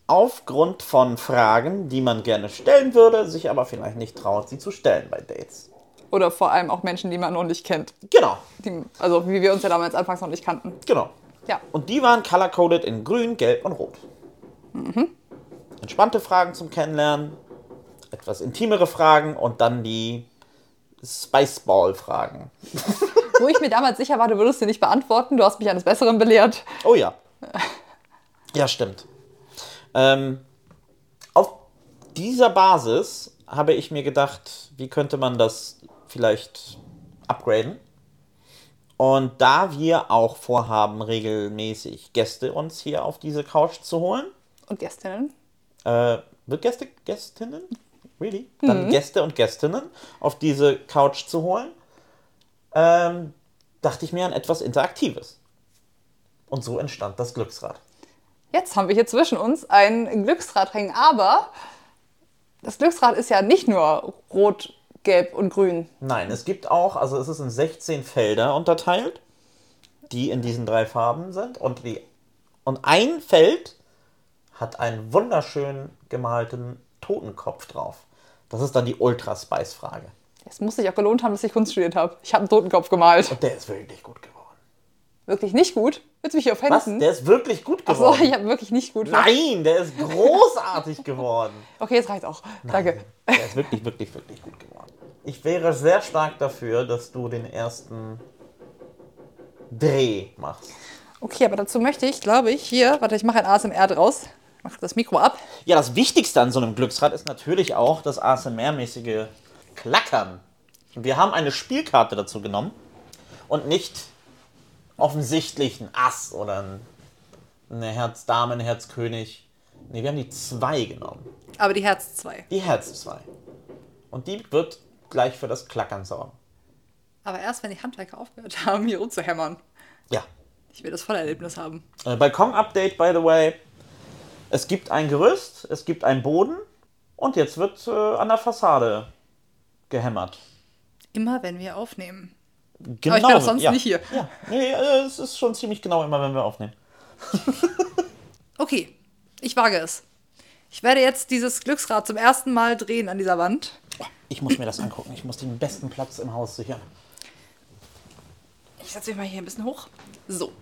aufgrund von Fragen, die man gerne stellen würde, sich aber vielleicht nicht traut, sie zu stellen bei Dates. Oder vor allem auch Menschen, die man noch nicht kennt. Genau, Die, also wie wir uns ja damals anfangs noch nicht kannten. genau. Ja. Und die waren color-coded in grün, gelb und rot. Entspannte Fragen zum Kennenlernen, etwas intimere Fragen und dann die Spiceball-Fragen. Wo ich mir damals sicher war, du würdest sie nicht beantworten. Du hast mich eines Besseren belehrt. Oh ja. Ja, stimmt. Ähm, auf dieser Basis habe ich mir gedacht, wie könnte man das vielleicht upgraden? Und da wir auch vorhaben, regelmäßig Gäste uns hier auf diese Couch zu holen, Und Gästinnen? äh, wird Gäste, Gästinnen? Really? Dann Gäste und Gästinnen auf diese Couch zu holen, ähm, dachte ich mir an etwas Interaktives. Und so entstand das Glücksrad. Jetzt haben wir hier zwischen uns ein Glücksrad hängen, aber das Glücksrad ist ja nicht nur rot, gelb und grün. Nein, es gibt auch, also es ist in 16 Felder unterteilt, die in diesen drei Farben sind. Und, die, und ein Feld hat einen wunderschön gemalten Totenkopf drauf. Das ist dann die Ultra-Spice-Frage. Es muss sich auch gelohnt haben, dass ich Kunst studiert habe. Ich habe einen Totenkopf gemalt. Und der ist wirklich gut geworden. Wirklich nicht gut. Willst du mich hier Was? offenden? Der ist wirklich gut Achso, geworden. ich habe wirklich nicht gut. Nein, der ist großartig geworden. Okay, jetzt reicht auch. Danke. Der ist wirklich, wirklich, wirklich gut geworden. Ich wäre sehr stark dafür, dass du den ersten Dreh machst. Okay, aber dazu möchte ich, glaube ich, hier, warte, ich mache ein ASMR draus. Mach das Mikro ab. Ja, das Wichtigste an so einem Glücksrad ist natürlich auch das ASMR-mäßige Klackern. Wir haben eine Spielkarte dazu genommen und nicht offensichtlich ein Ass oder ein, eine Herz-Dame, ein Herz-König. Nee, wir haben die zwei genommen. Aber die Herz 2. Die Herz 2. Und die wird gleich für das Klackern sorgen. Aber erst, wenn die Handwerker aufgehört haben, hier rumzuhämmern. Ja. Ich will das Vollerlebnis haben. Äh, Balkon-Update, by the way. Es gibt ein Gerüst, es gibt einen Boden und jetzt wird äh, an der Fassade gehämmert. Immer wenn wir aufnehmen. Genau. ich bin doch sonst ja. nicht hier. Ja, nee, äh, es ist schon ziemlich genau immer, wenn wir aufnehmen. Okay, ich wage es. Ich werde jetzt dieses Glücksrad zum ersten Mal drehen an dieser Wand. Ich muss mir das angucken. Ich muss den besten Platz im Haus sichern. Ich setze mich mal hier ein bisschen hoch. So.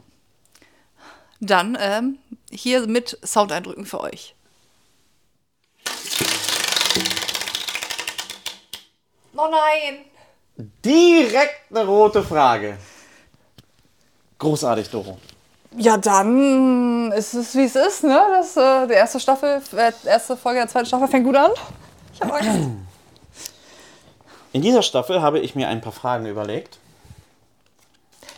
Dann ähm, hier mit Soundeindrücken für euch. Oh nein! Direkt eine rote Frage. Großartig, Doro. Ja, dann ist es wie es ist, ne? Das, äh, die erste Staffel, äh, erste Folge der zweiten Staffel fängt gut an. Ich habe Angst. In dieser Staffel habe ich mir ein paar Fragen überlegt.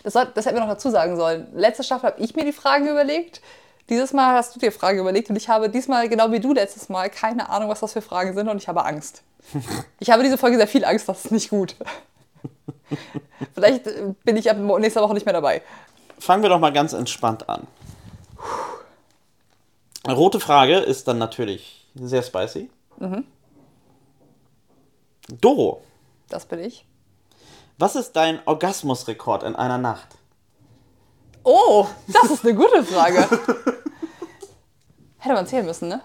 Das, soll, das hätten wir noch dazu sagen sollen. Letzte Staffel habe ich mir die Fragen überlegt. Dieses Mal hast du dir Fragen überlegt und ich habe diesmal, genau wie du letztes Mal, keine Ahnung, was das für Fragen sind und ich habe Angst. Ich habe diese Folge sehr viel Angst, das ist nicht gut. Vielleicht äh, bin ich ab nächster Woche nicht mehr dabei. Fangen wir doch mal ganz entspannt an. Rote Frage ist dann natürlich sehr spicy. Doro, Das bin ich. Was ist dein Orgasmusrekord in einer Nacht? Oh, das ist eine gute Frage. Hätte man zählen müssen, ne?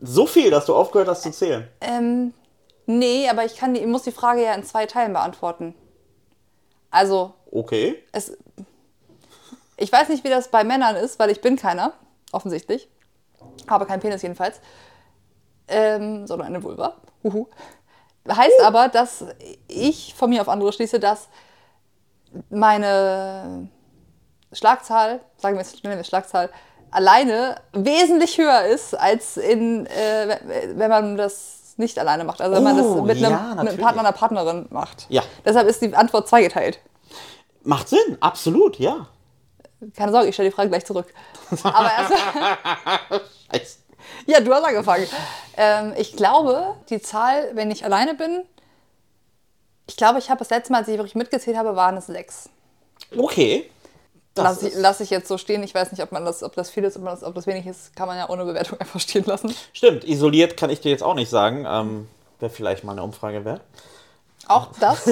So viel, dass du aufgehört hast zu zählen. Ähm, nee, aber ich kann ich muss die Frage ja in zwei Teilen beantworten. Also, Okay. es, ich weiß nicht, wie das bei Männern ist, weil ich bin keiner, offensichtlich. Habe keinen Penis jedenfalls. Ähm, sondern eine Vulva. Huhu. Heißt aber, dass ich von mir auf andere schließe, dass meine Schlagzahl, sagen wir jetzt nennen wir Schlagzahl, alleine wesentlich höher ist, als in, äh, wenn man das nicht alleine macht. Also wenn man Oh, das mit einem, ja, einem. Partner, einer Partnerin macht. Ja. Deshalb ist die Antwort zweigeteilt. Macht Sinn, absolut, ja. Keine Sorge, ich stelle die Frage gleich zurück. Aber erst, Scheiße. Ja, du hast angefangen. Ähm, ich glaube, die Zahl, wenn ich alleine bin, ich glaube, ich habe das letzte Mal, als ich wirklich mitgezählt habe, waren es sechs. Okay. Lass ich, lass ich jetzt so stehen. Ich weiß nicht, ob, man das, ob das viel ist, ob, das, ob das wenig ist. Kann man ja ohne Bewertung einfach stehen lassen. stimmt, isoliert kann ich dir jetzt auch nicht sagen. Ähm, Wäre vielleicht mal eine Umfrage wert. Auch das.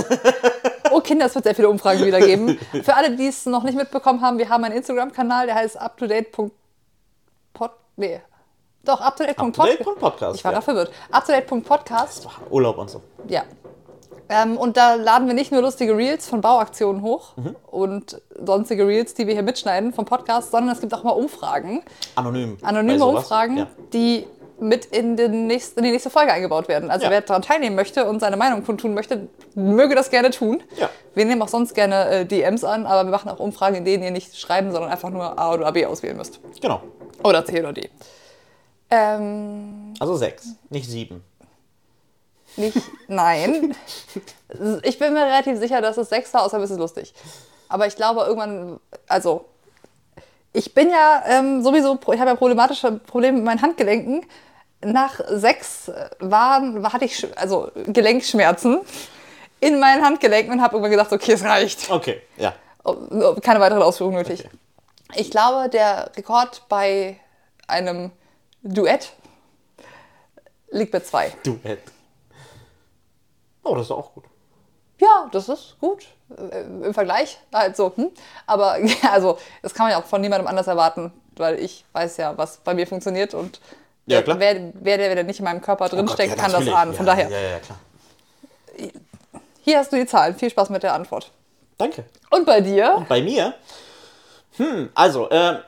Oh Kinder, es wird sehr viele Umfragen wieder geben. Für alle, die es noch nicht mitbekommen haben, wir haben einen Instagram-Kanal, der heißt uptodate. Pod, nee. Doch, up-to-date.podcast. Ich war ja. da verwirrt. Up-to-date.podcast. Urlaub und so. Ja. Ähm, und da laden wir nicht nur lustige Reels von Bauaktionen hoch Mhm. und sonstige Reels, die wir hier mitschneiden vom Podcast, sondern es gibt auch mal Umfragen. Anonym. Anonyme. Umfragen, Ja. die mit in, den nächsten, in die nächste Folge eingebaut werden. Also Ja. wer daran teilnehmen möchte und seine Meinung kundtun möchte, möge das gerne tun. Ja. Wir nehmen auch sonst gerne äh, DMs an, aber wir machen auch Umfragen, in denen ihr nicht schreiben, sondern einfach nur A oder B auswählen müsst. Genau. Oder C oder D. Ähm, Also sechs, nicht sieben. nicht, nein. Ich bin mir relativ sicher, dass es sechs war, außer es ist lustig. Aber ich glaube irgendwann, also ich bin ja ähm, sowieso, ich habe ja problematische Probleme mit meinen Handgelenken. Nach sechs äh, waren, war- hatte ich also Gelenkschmerzen in meinen Handgelenken und habe irgendwann gesagt, okay, es reicht. Okay, ja. Oh, Keine weitere Ausführung nötig. Ich glaube, der Rekord bei einem Duett liegt bei zwei. Duett. Oh, das ist auch gut. Ja, das ist gut. Äh, Im Vergleich halt so. Hm? Aber ja, also, das kann man ja auch von niemandem anders erwarten, weil ich weiß ja, was bei mir funktioniert und Ja, klar. wer, wer, der, der nicht in meinem Körper drinsteckt, Oh Gott, ja, kann das ahnen. Von ja, daher, Ja, ja, klar. hier hast du die Zahlen. Viel Spaß mit der Antwort. Danke. Und bei dir? Bei mir? Hm, also, äh,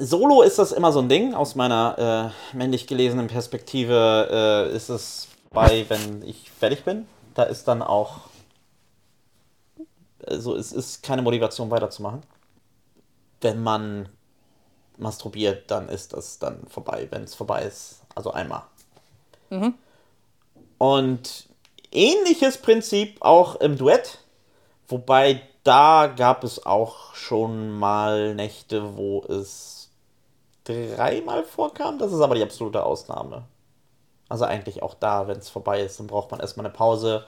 Solo ist das immer so ein Ding. Aus meiner äh, männlich gelesenen Perspektive äh, ist es bei, wenn ich fertig bin, da ist dann auch. Also, es ist keine Motivation weiterzumachen. Wenn man masturbiert, dann ist das dann vorbei, wenn es vorbei ist. Also einmal. Und ähnliches Prinzip auch im Duett. Wobei da gab es auch schon mal Nächte, wo es dreimal vorkam. Das ist aber die absolute Ausnahme. Also eigentlich auch da, wenn es vorbei ist, dann braucht man erstmal eine Pause.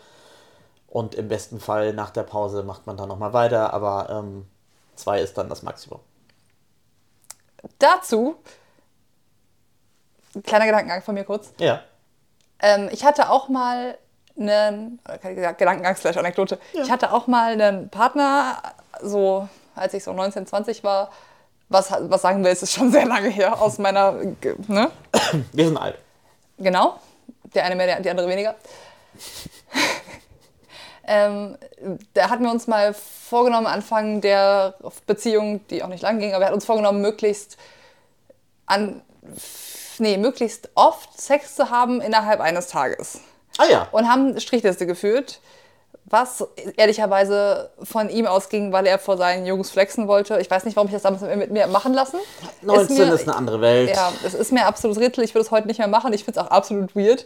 Und im besten Fall nach der Pause macht man dann nochmal weiter. Aber ähm, zwei ist dann das Maximum. Dazu, ein kleiner Gedankengang von mir kurz. Ja. Ähm, ich hatte auch mal einen, Gedankengang slash Anekdote. Ich hatte auch mal einen Partner, so als ich so 19, 20 war. Was, was sagen wir, es ist schon sehr lange her aus meiner, ne? Wir sind alt. Genau. Der eine mehr, der, die andere weniger. ähm, da hatten wir uns mal vorgenommen, Anfang der Beziehung, die auch nicht lang ging, aber wir hatten uns vorgenommen, möglichst an, nee, möglichst oft Sex zu haben innerhalb eines Tages. Ah ja. Und haben Strichliste geführt, was ehrlicherweise von ihm ausging, weil er vor seinen Jungs flexen wollte. Ich weiß nicht, warum ich das damals mit mir machen lassen. 19 mir- ist eine andere Welt. ja, es ist mir absolut rätsel. Ich würde es heute nicht mehr machen. Ich finde es auch absolut weird,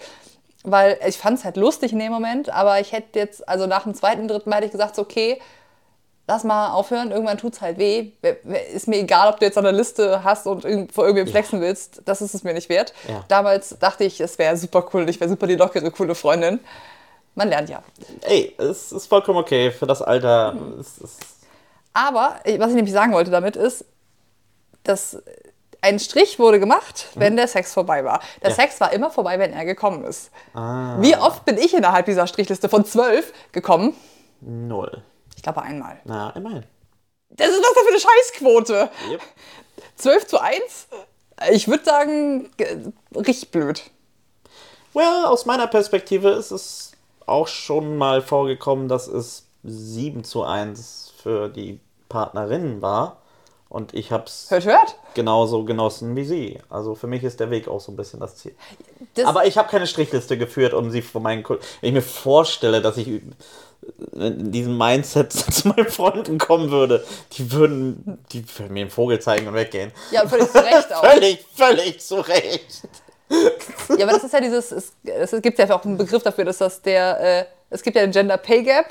weil ich fand es halt lustig in dem Moment. Aber ich hätte jetzt, also nach dem zweiten, dritten Mal hätte ich gesagt, okay, lass mal aufhören. Irgendwann tut es halt weh. Ist mir egal, ob du jetzt eine Liste hast und vor irgendwem flexen willst. Das ist es mir nicht wert. Ja. Damals dachte ich, es wäre super cool. Ich wäre super die lockere, coole Freundin. Man lernt ja. Ey, es ist vollkommen okay. Für das Alter. Es ist, Aber äh, was ich nämlich sagen wollte damit ist, dass ein Strich wurde gemacht, wenn der Sex vorbei war. Der Mhm. Ja. Sex war immer vorbei, wenn er gekommen ist. Ah. Wie oft bin ich innerhalb dieser Strichliste von zwölf gekommen? null. Ich glaube einmal. Na, immerhin. Das ist was denn für eine Scheißquote? Yep. 12 zu 1? Ich würde sagen, ge- richtig blöd. Well, aus meiner Perspektive ist es auch schon mal vorgekommen, dass es 7 zu 1 für die Partnerin war. Und ich habe es Hört, hört. genauso genossen wie sie. Also für mich ist der Weg auch so ein bisschen das Ziel. Das, Aber ich habe keine Strichliste geführt, um sie von meinen Kunden. Wenn ich mir vorstelle, dass ich in diesem Mindset zu meinen Freunden kommen würde, die würden, die würden mir einen Vogel zeigen und weggehen. ja, völlig zu Recht auch. Völlig, völlig zu Recht. Ja, aber das ist ja dieses, es, es gibt ja auch einen Begriff dafür, dass das der, äh, es gibt ja den Gender Pay Gap,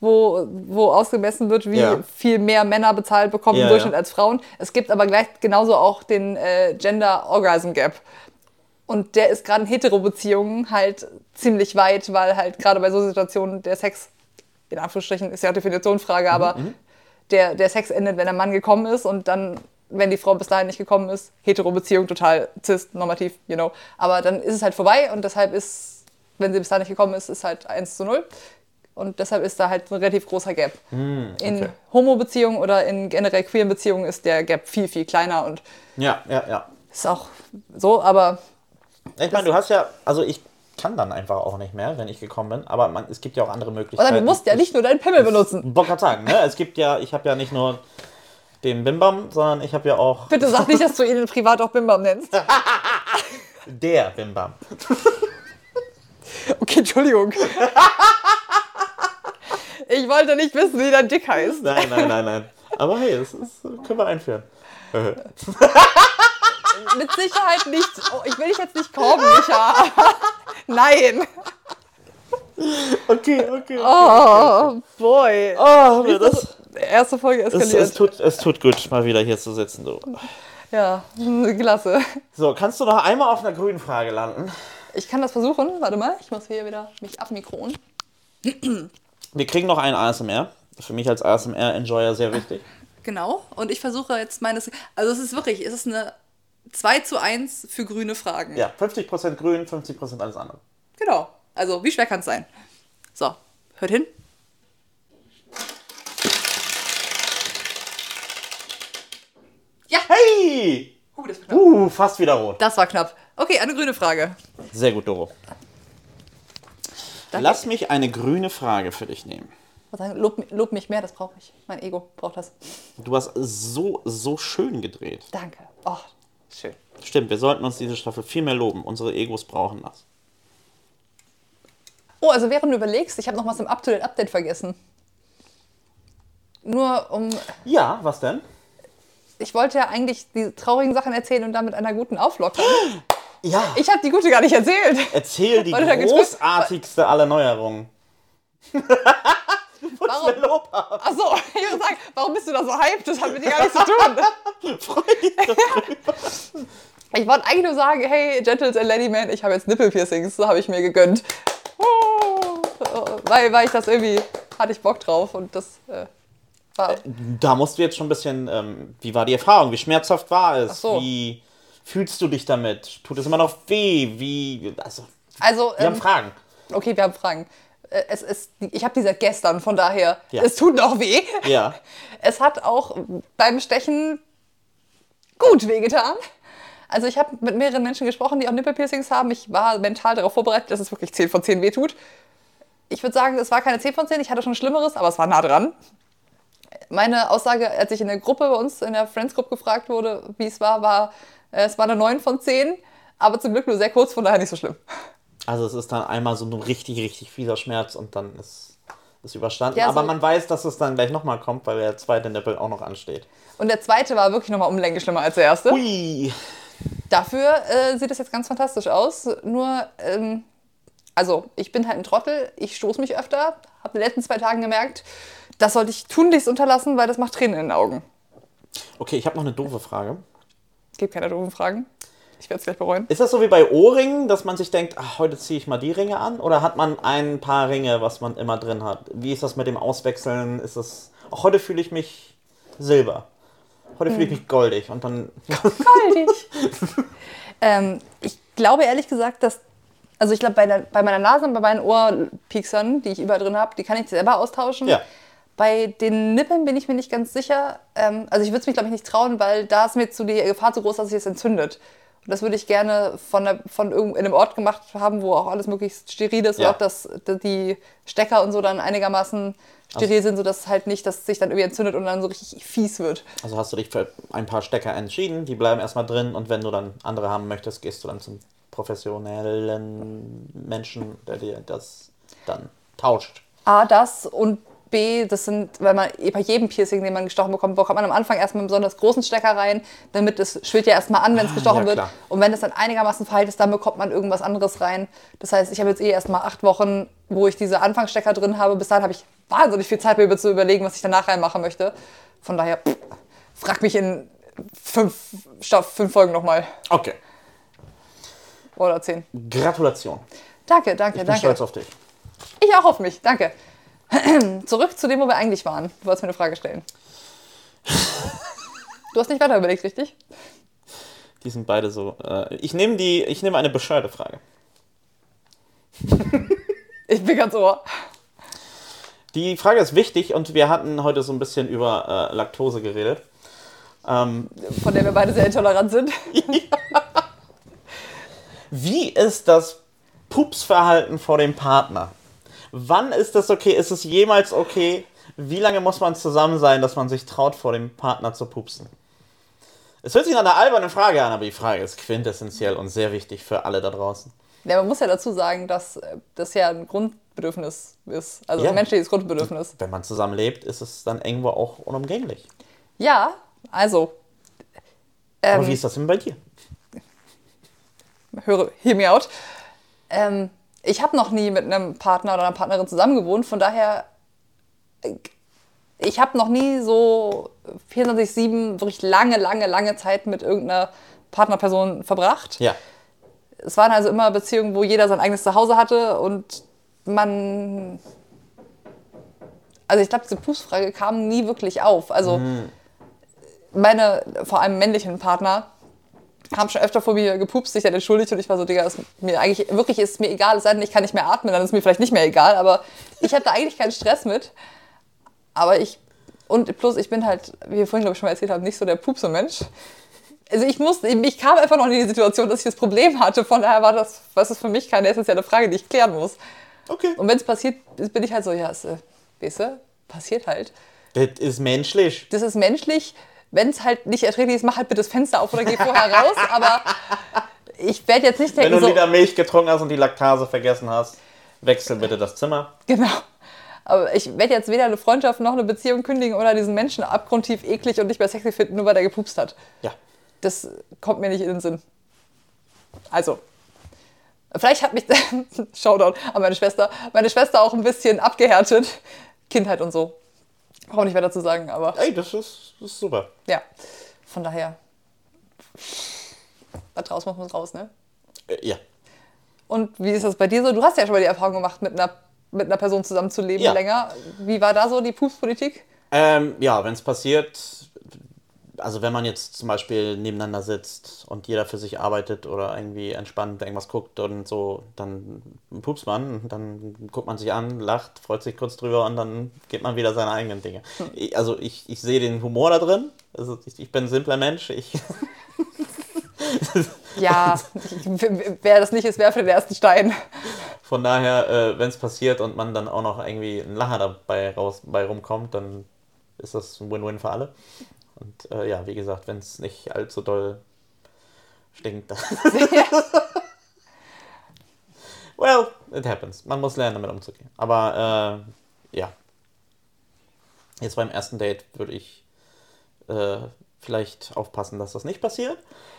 wo, wo ausgemessen wird, wie Ja. viel mehr Männer bezahlt bekommen im Ja, Durchschnitt ja. als Frauen. Es gibt aber gleich genauso auch den äh, Gender Orgasm Gap. Und der ist gerade in Hetero-Beziehungen halt ziemlich weit, weil halt gerade bei so Situationen der Sex, in Anführungsstrichen, ist ja Definitionsfrage, Mhm, aber der, der Sex endet, wenn der Mann gekommen ist und dann, wenn die Frau bis dahin nicht gekommen ist, Hetero-Beziehung, total cis, normativ, you know. Aber dann ist es halt vorbei und deshalb ist, wenn sie bis dahin nicht gekommen ist, ist halt 1 zu 0. Und deshalb ist da halt ein relativ großer Gap. In okay. Homo-Beziehungen oder in generell queeren Beziehungen ist der Gap viel, viel kleiner und Ja, ja, ja. Ist auch so, aber Ich meine, du hast ja, also ich kann dann einfach auch nicht mehr, wenn ich gekommen bin, aber man, es gibt ja auch andere Möglichkeiten. oder du musst ja nicht nur deinen Pimmel benutzen. Bock sagen, ne? Es gibt ja, ich habe ja nicht nur den Bimbam, sondern ich habe ja auch Bitte sag nicht, dass du ihn privat auch Bimbam nennst. der Bimbam. Okay, Entschuldigung. Ich wollte nicht wissen, wie dein Dick heißt. Nein, nein, nein, nein. Aber hey, das ist, können wir einführen. Mit Sicherheit nicht. Oh, ich will dich jetzt nicht korben, Micha. Nein. Okay, okay. Oh, boy. Oh, das, Erste Folge es, eskaliert. es, tut, es tut gut, mal wieder hier zu sitzen. Du. Ja, klasse. So, kannst du noch einmal auf einer grünen Frage landen? Ich kann das versuchen. Warte mal, ich muss hier wieder mich abmikron. Wir kriegen noch einen ASMR. Für mich als ASMR-Enjoyer sehr wichtig. Genau. Und ich versuche jetzt meines. Also, es ist wirklich, es ist eine 2 zu 1 für grüne Fragen. Ja, 50% grün, 50% alles andere. Genau. Also, wie schwer kann es sein? So, hört hin. Uh, das war knapp. Uh, fast wieder rot. Das war knapp. Okay, eine grüne Frage. Sehr gut, Doro. Danke. Lass mich eine grüne Frage für dich nehmen. Lob, lob mich mehr, das brauche ich. Mein Ego braucht das. Du hast so, so schön gedreht. Danke. Oh, schön. Stimmt, wir sollten uns diese Staffel viel mehr loben. Unsere Egos brauchen das. Oh, also während du überlegst, ich habe noch was im Up-to-Date-Update vergessen. Nur um. Ja, was denn? Ich wollte ja eigentlich die traurigen Sachen erzählen und dann mit einer guten auflockern. Ja, Ich habe die gute gar nicht erzählt. erzähl die großartigste aller Neuerungen. Warum? Lob haben. Achso, ich würde sagen, warum bist du da so hyped? Das hat mit dir gar nichts zu tun. Freu dich darüber. Ich wollte eigentlich nur sagen, hey, Gentles and Ladyman, ich habe jetzt Nippelpiercings, so habe ich mir gegönnt. Oh, weil, weil ich das irgendwie, hatte ich Bock drauf und das äh, war, Da musst du jetzt schon ein bisschen, ähm, wie war die Erfahrung? Wie schmerzhaft war es? So. Wie fühlst du dich damit? Tut es immer noch weh? Wie, also, also, wir haben ähm, Fragen. okay, wir haben Fragen. Äh, Es ist, ich habe die seit gestern, von daher, Ja. es tut noch weh. Ja. Es hat auch beim Stechen gut wehgetan. Also ich habe mit mehreren Menschen gesprochen, die auch Nippelpiercings haben. Ich war mental darauf vorbereitet, dass es wirklich 10 von 10 wehtut. Ich würde sagen, es war keine 10 von 10, ich hatte schon Schlimmeres, aber es war nah dran. Meine Aussage, als ich in der Gruppe bei uns, in der Friends Group gefragt wurde, wie es war, war, äh, es war eine 9 von 10, aber zum Glück nur sehr kurz, von daher nicht so schlimm. Also es ist dann einmal so ein richtig, richtig fieser Schmerz und dann ist es überstanden. Ja, Aber so- man weiß, dass es dann gleich nochmal kommt, weil der zweite Nippel auch noch ansteht. Und der zweite war wirklich nochmal Umlänge schlimmer als der erste. Ui. Dafür äh, sieht es jetzt ganz fantastisch aus. Nur, ähm, also ich bin halt ein Trottel, ich stoße mich öfter, habe in den letzten zwei Tagen gemerkt, das sollte ich tunlichst unterlassen, weil das macht Tränen in den Augen. Okay, ich habe noch eine doofe Frage. Gibt keine doofen Fragen. Ich werde es gleich bereuen. Ist das so wie bei Ohrringen, dass man sich denkt, ach, heute ziehe ich mal die Ringe an? Oder hat man ein paar Ringe, was man immer drin hat? Wie ist das mit dem Auswechseln? Ist das. Auch heute fühle ich mich silber. Heute fühle ich mich goldig. Und dann. Goldig. ähm, ich glaube ehrlich gesagt, dass. Also ich glaube, bei, bei meiner Nase und bei meinen Ohrpieksern, die ich überall drin habe, die kann ich selber austauschen. Ja. Bei den Nippeln bin ich mir nicht ganz sicher. Ähm, also ich würde es mich, glaube ich, nicht trauen, weil da ist mir zu die Gefahr zu groß, dass sich es entzündet. Und das würde ich gerne von, der, von irgend, in einem Ort gemacht haben, wo auch alles möglichst steril ist Ja. und auch dass die Stecker und so dann einigermaßen steril sind, sodass es halt nicht, dass es sich dann irgendwie entzündet und dann so richtig fies wird. Also hast du dich für ein paar Stecker entschieden, die bleiben erstmal drin und wenn du dann andere haben möchtest, gehst du dann zum professionellen Menschen, der dir das dann tauscht. A, das und B, das sind, weil man bei jedem Piercing, den man gestochen bekommt, bekommt man am Anfang erstmal einen besonders großen Stecker rein, damit es schwillt ja erstmal an, wenn es gestochen ja, wird. klar. Und wenn es dann einigermaßen verheilt ist, dann bekommt man irgendwas anderes rein. Das heißt, ich habe jetzt eh erstmal acht Wochen, wo ich diese Anfangsstecker drin habe. Bis dahin habe ich wahnsinnig viel Zeit, mir zu überlegen, was ich danach reinmachen möchte. Von daher, pff, frag mich in fünf, fünf Folgen nochmal. Okay. Oder zehn. Gratulation. Danke, danke, Ich bin danke. stolz auf dich. Ich auch auf mich, danke. Zurück zu dem, wo wir eigentlich waren. Du wolltest mir eine Frage stellen. Du hast nicht weiter überlegt, richtig? Die sind beide so. Äh, ich nehme die, ich nehme eine bescheuerte Frage. Ich bin ganz ohr. Die Frage ist wichtig und wir hatten heute so ein bisschen über äh, Laktose geredet. Ähm, Von der wir beide sehr intolerant sind. Wie ist das Pupsverhalten vor dem Partner? Wann ist das okay? Ist es jemals okay? Wie lange muss man zusammen sein, dass man sich traut, vor dem Partner zu pupsen? Es hört sich nach einer albernen Frage an, aber die Frage ist quintessentiell und sehr wichtig für alle da draußen. Ja, man muss ja dazu sagen, dass äh, das ja ein Grundbedürfnis ist. Also Ja. ein menschliches Grundbedürfnis. Wenn man zusammen lebt, ist es dann irgendwo auch unumgänglich. Ja, also. Aber Ähm, wie ist das denn bei dir? höre, hear me out. Ähm, ich habe noch nie mit einem Partner oder einer Partnerin zusammen gewohnt, von daher, ich habe noch nie so 24-7 wirklich lange, lange, lange Zeit mit irgendeiner Partnerperson verbracht. Ja. Es waren also immer Beziehungen, wo jeder sein eigenes Zuhause hatte und man. Also ich glaube, diese Pupsfrage kam nie wirklich auf. Also meine, vor allem männlichen Partner, haben schon öfter vor mir gepupst, sich dann entschuldigt und ich war so, Digga, ist mir eigentlich, wirklich ist es mir egal, es sei denn, ich kann nicht mehr atmen, dann ist mir vielleicht nicht mehr egal, aber ich habe da eigentlich keinen Stress mit. Aber ich, und plus ich bin halt, wie wir vorhin glaube ich schon mal erzählt haben, nicht so der Pupse-Mensch. Also ich musste, ich kam einfach noch in die Situation, dass ich das Problem hatte, von daher war das, was ist für mich keine essentielle Frage, die ich klären muss. Okay. Und wenn es passiert, bin ich halt so, ja, es, äh, weißt du, passiert halt. Das ist menschlich. Das ist menschlich. Wenn es halt nicht erträglich ist, mach halt bitte das Fenster auf oder geh vorher raus. Aber ich werde jetzt nicht Wenn denken, du so, wieder Milch getrunken hast und die Laktase vergessen hast, wechsel bitte das Zimmer. genau. Aber ich werde jetzt weder eine Freundschaft noch eine Beziehung kündigen oder diesen Menschen abgrundtief eklig und nicht mehr sexy finden, nur weil der gepupst hat. Ja. Das kommt mir nicht in den Sinn. Also, vielleicht hat mich, Shoutout an meine Schwester, meine Schwester auch ein bisschen abgehärtet. Kindheit und so. Brauche nicht weiter zu sagen, aber Ey, das ist, das ist super. ja. Von daher, da draußen muss man raus, ne? Äh, ja. Und wie ist das bei dir so? Du hast ja schon mal die Erfahrung gemacht, mit einer, mit einer Person zusammenzuleben Ja. länger. Wie war da so die Pupspolitik? Ähm, ja, wenn es passiert, also wenn man jetzt zum Beispiel nebeneinander sitzt und jeder für sich arbeitet oder irgendwie entspannt irgendwas guckt und so, dann pupst man, dann guckt man sich an, lacht, freut sich kurz drüber und dann geht man wieder seine eigenen Dinge. Ich- Also ich, ich sehe den Humor da drin. Also ich, ich bin ein simpler Mensch. Ich, Ja, wer das nicht ist, werfe den ersten Stein. Von daher, äh, wenn es passiert und man dann auch noch irgendwie ein Lacher dabei raus, bei rumkommt, dann ist das ein Win-Win für alle. Und äh, ja, wie gesagt, wenn es nicht allzu doll stinkt, dann. well, it happens. Man muss lernen, damit umzugehen. Aber äh, ja. Jetzt beim ersten Date würde ich äh, vielleicht aufpassen, dass das nicht passiert.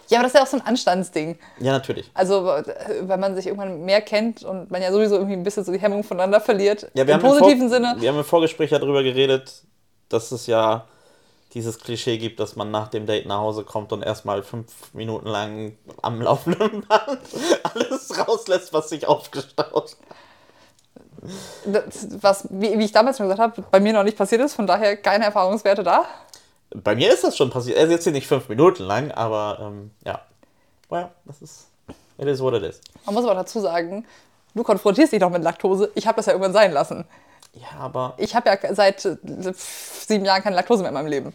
Ja, aber das ist ja auch so ein Anstandsding. Ja, natürlich. Also, äh, wenn man sich irgendwann mehr kennt und man ja sowieso irgendwie ein bisschen so die Hemmung voneinander verliert, Ja, wir im haben im positiven Vor- Sinne. Wir haben im Vorgespräch ja darüber geredet, dass es ja dieses Klischee gibt, dass man nach dem Date nach Hause kommt und erstmal fünf Minuten lang am laufenden Band alles rauslässt, was sich aufgestaut hat. Das, was, wie, wie ich damals schon gesagt habe, bei mir noch nicht passiert ist, von daher keine Erfahrungswerte da. Bei mir ist das schon passiert. Er ist jetzt hier nicht fünf Minuten lang, aber ähm, ja. Well, das ist. It is what it is. Man muss aber dazu sagen, du konfrontierst dich doch mit Laktose. Ich habe das ja irgendwann sein lassen. Ja, aber. Ich habe ja seit äh, sieben Jahren keine Laktose mehr in meinem Leben.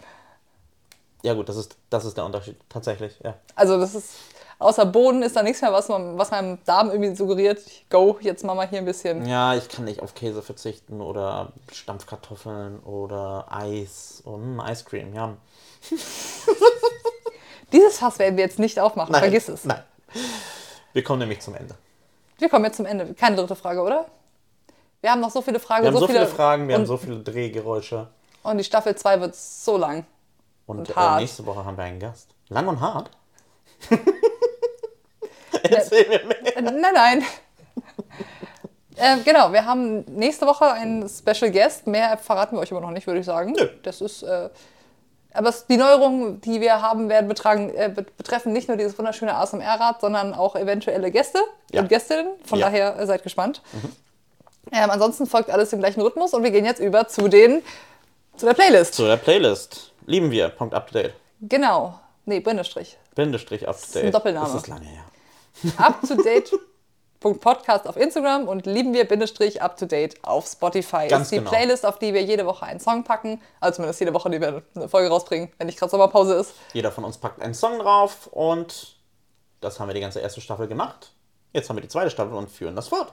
Ja, gut, das ist, das ist der Unterschied. Tatsächlich, ja. Also das ist, außer Boden ist da nichts mehr, was, man, was meinem Darm irgendwie suggeriert. Go, jetzt machen wir hier ein bisschen. Ja, ich kann nicht auf Käse verzichten oder Stampfkartoffeln oder Eis und Ice Cream, ja. Dieses Fass werden wir jetzt nicht aufmachen, vergiss es. Nein. Wir kommen nämlich zum Ende. Wir kommen jetzt zum Ende. Keine dritte Frage, oder? Wir haben noch so viele Fragen. Wir haben so viele, Fragen, wir haben so viele Drehgeräusche. und die Staffel 2 wird so lang. Und, Und äh, hart. nächste Woche haben wir einen Gast. Lang und hart? Erzähl mir mehr. Äh, Nein, nein. ähm, genau, wir haben nächste Woche einen Special Guest. Mehr verraten wir euch aber noch nicht, würde ich sagen. Nö. Das ist. Äh, aber die Neuerungen, die wir haben werden, betragen, äh, bet- betreffen nicht nur dieses wunderschöne ASMR-Rad, sondern auch eventuelle Gäste Ja. und Gästinnen. Von Ja. daher äh, seid gespannt. Ähm, ansonsten folgt alles im gleichen Rhythmus und wir gehen jetzt über zu den zu der Playlist. Zu der Playlist. Lieben wir. Punkt up to date. Genau. Nee, Bindestrich. Bindestrich up to ist date. ein Doppelname. Das ist lange her. up to date. Podcast auf Instagram und lieben wir Bindestrich up to date auf Spotify. Ganz ist die genau. Playlist, auf die wir jede Woche einen Song packen. Also zumindest jede Woche, die wir eine Folge rausbringen, wenn nicht gerade Sommerpause ist. Jeder von uns packt einen Song drauf und das haben wir die ganze erste Staffel gemacht. Jetzt haben wir die zweite Staffel und führen das fort.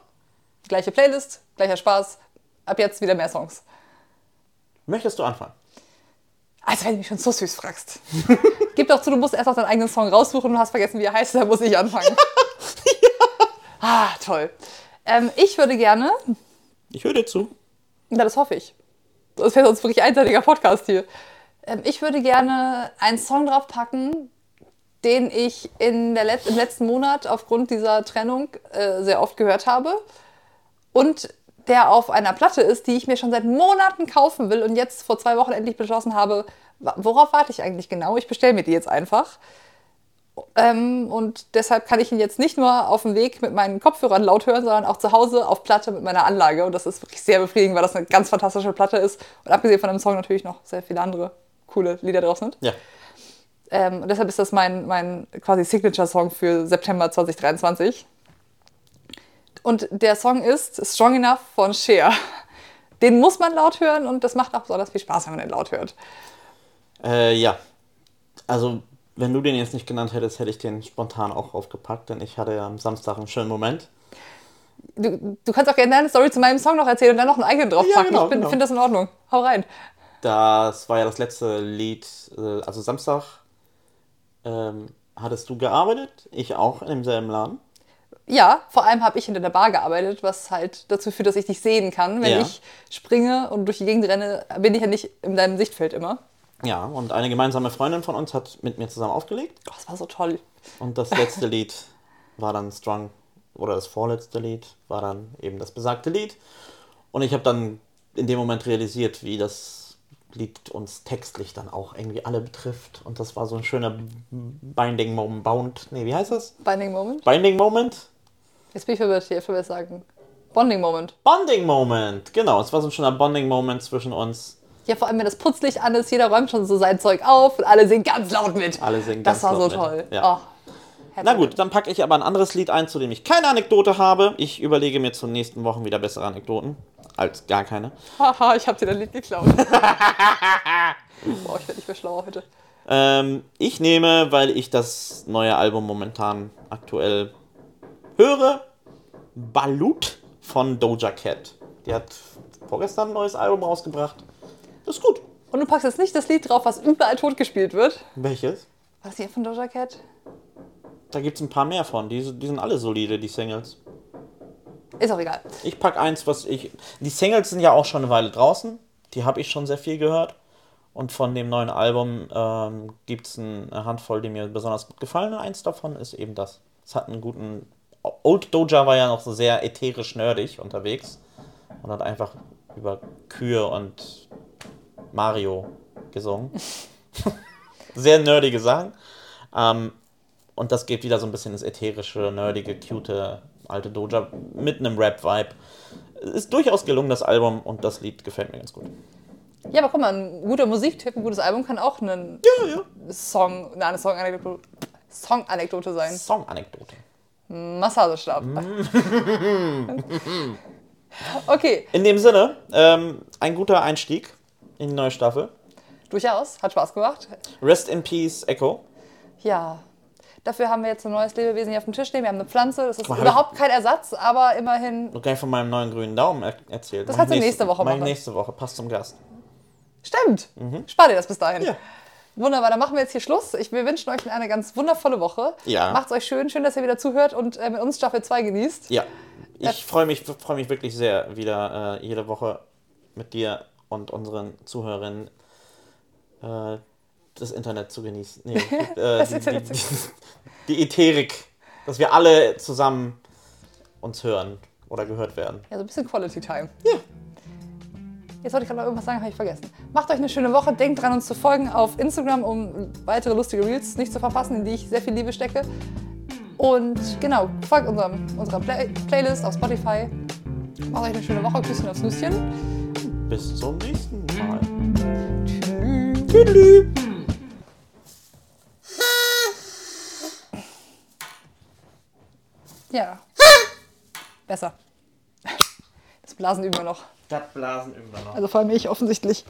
Gleiche Playlist, gleicher Spaß. Ab jetzt wieder mehr Songs. Möchtest du anfangen? Als wenn du mich schon so süß fragst. Gib doch zu, du musst erst noch deinen eigenen Song raussuchen und hast vergessen, wie er heißt, da muss ich anfangen. Ah, toll. Ähm, ich würde gerne, Ich höre dir zu. na, das hoffe ich. Das wäre sonst wirklich einseitiger Podcast hier. Ähm, ich würde gerne einen Song draufpacken, den ich in der Let im letzten Monat aufgrund dieser Trennung äh, sehr oft gehört habe. Und der auf einer Platte ist, die ich mir schon seit Monaten kaufen will und jetzt vor zwei Wochen endlich beschlossen habe, worauf warte ich eigentlich genau? Ich bestelle mir die jetzt einfach. Ähm, und deshalb kann ich ihn jetzt nicht nur auf dem Weg mit meinen Kopfhörern laut hören, sondern auch zu Hause auf Platte mit meiner Anlage. Und das ist wirklich sehr befriedigend, weil das eine ganz fantastische Platte ist. Und abgesehen von dem Song natürlich noch sehr viele andere coole Lieder drauf sind. Ja. Ähm, und deshalb ist das mein, mein quasi Signature-Song für September 2023. Und der Song ist Strong Enough von Cher. Den muss man laut hören und das macht auch besonders viel Spaß, wenn man den laut hört. Äh, ja. Also, wenn du den jetzt nicht genannt hättest, hätte ich den spontan auch draufgepackt, denn ich hatte ja am Samstag einen schönen Moment. Du, du kannst auch gerne deine Story zu meinem Song noch erzählen und dann noch einen eigenen draufpacken. genau, ich genau. finde das in Ordnung. Hau rein. Das war ja das letzte Lied, äh, also Samstag ähm, hattest du gearbeitet, ich auch in demselben Laden. Ja, vor allem habe ich hinter der Bar gearbeitet, was halt dazu führt, dass ich dich sehen kann. Wenn Ja. ich springe und durch die Gegend renne, bin ich ja nicht in deinem Sichtfeld immer. Ja, und eine gemeinsame Freundin von uns hat mit mir zusammen aufgelegt. Oh, das war so toll. Und das letzte Lied war dann Strong, oder das vorletzte Lied war dann eben das besagte Lied. Und ich habe dann in dem Moment realisiert, wie das Lied uns textlich dann auch irgendwie alle betrifft. Und das war so ein schöner Binding Moment, Bound, nee, wie heißt das? Binding Moment. Binding Moment? Jetzt bin ich verwirrt ich will sagen. Bonding Moment. Bonding Moment, genau. Es war so ein schöner Bonding Moment zwischen uns. Ja, vor allem, wenn das Putzlicht an ist, jeder räumt schon so sein Zeug auf und alle singen ganz laut mit. Alle singen das ganz war so laut mit. toll. Ja. Oh, Na gut, dann packe ich aber ein anderes Lied ein, zu dem ich keine Anekdote habe. Ich überlege mir zu den nächsten Wochen wieder bessere Anekdoten. Als gar keine. Haha, ich hab dir dein Lied geklaut. Boah, ich werde nicht mehr schlauer heute. Ähm, ich nehme, weil ich das neue Album momentan aktuell höre, Balut von Doja Cat. Die hat vorgestern ein neues Album rausgebracht. Das ist gut. Und du packst jetzt nicht das Lied drauf, was überall tot gespielt wird. Welches? War das hier von Doja Cat? Da gibt es ein paar mehr von. Die, die sind alle solide, die Singles. Ist auch egal. Ich pack eins, was ich. Die Singles sind ja auch schon eine Weile draußen. Die habe ich schon sehr viel gehört. Und von dem neuen Album ähm, gibt es eine Handvoll, die mir besonders gut gefallen. Und eins davon ist eben das. Es hat einen guten. Old Doja war ja noch so sehr ätherisch nerdig unterwegs und hat einfach über Kühe und Mario gesungen. sehr nerdige Sachen. Ähm, und das geht wieder so ein bisschen ins ätherische, nerdige, cute alte Doja mit einem Rap-Vibe. Ist durchaus gelungen, das Album, und das Lied gefällt mir ganz gut. Ja, aber guck mal, ein guter Musiktipp, ein gutes Album kann auch ein Ja, ja. Song, nein, eine Song-Anekdote Song sein. Song-Anekdote. Massagestab. okay, In dem Sinne, ähm, ein guter Einstieg in die neue Staffel. durchaus. Hat Spaß gemacht. Rest in Peace, Echo. Ja. Dafür haben wir jetzt ein neues Lebewesen hier auf dem Tisch stehen. Wir haben eine Pflanze. Das ist mal, überhaupt kein Ersatz, aber immerhin. Noch gar nicht von meinem neuen grünen Daumen er erzählt. Das kannst du nächste Woche mach ich machen. nächste Woche, passt zum Gast. Stimmt. Spar dir das bis dahin. Ja. Wunderbar, dann machen wir jetzt hier Schluss. Ich, wir wünschen euch eine ganz wundervolle Woche. Ja. Macht's euch schön. Schön, dass ihr wieder zuhört und äh, mit uns Staffel 2 genießt. Ja, ich freue mich, freu mich wirklich sehr, wieder äh, jede Woche mit dir und unseren Zuhörern äh, das Internet zu genießen. Nee, äh, Das die, Internet die, zu die, die Ätherik, dass wir alle zusammen uns hören oder gehört werden. Ja, so ein bisschen Quality Time. Ja. Jetzt wollte ich gerade noch irgendwas sagen, habe ich vergessen. Macht euch eine schöne Woche. Denkt dran, uns zu folgen auf Instagram, um weitere lustige Reels nicht zu verpassen, in die ich sehr viel Liebe stecke. Und genau, folgt unserem, unserer Play Playlist auf Spotify. Macht euch eine schöne Woche. Küsschen aufs Nüsschen. Bis zum nächsten Mal. Tschüss. Tschüss. Ja. Besser. Das Blasen üben wir noch. Das Blasen üben wir noch. Also vor allem ich offensichtlich.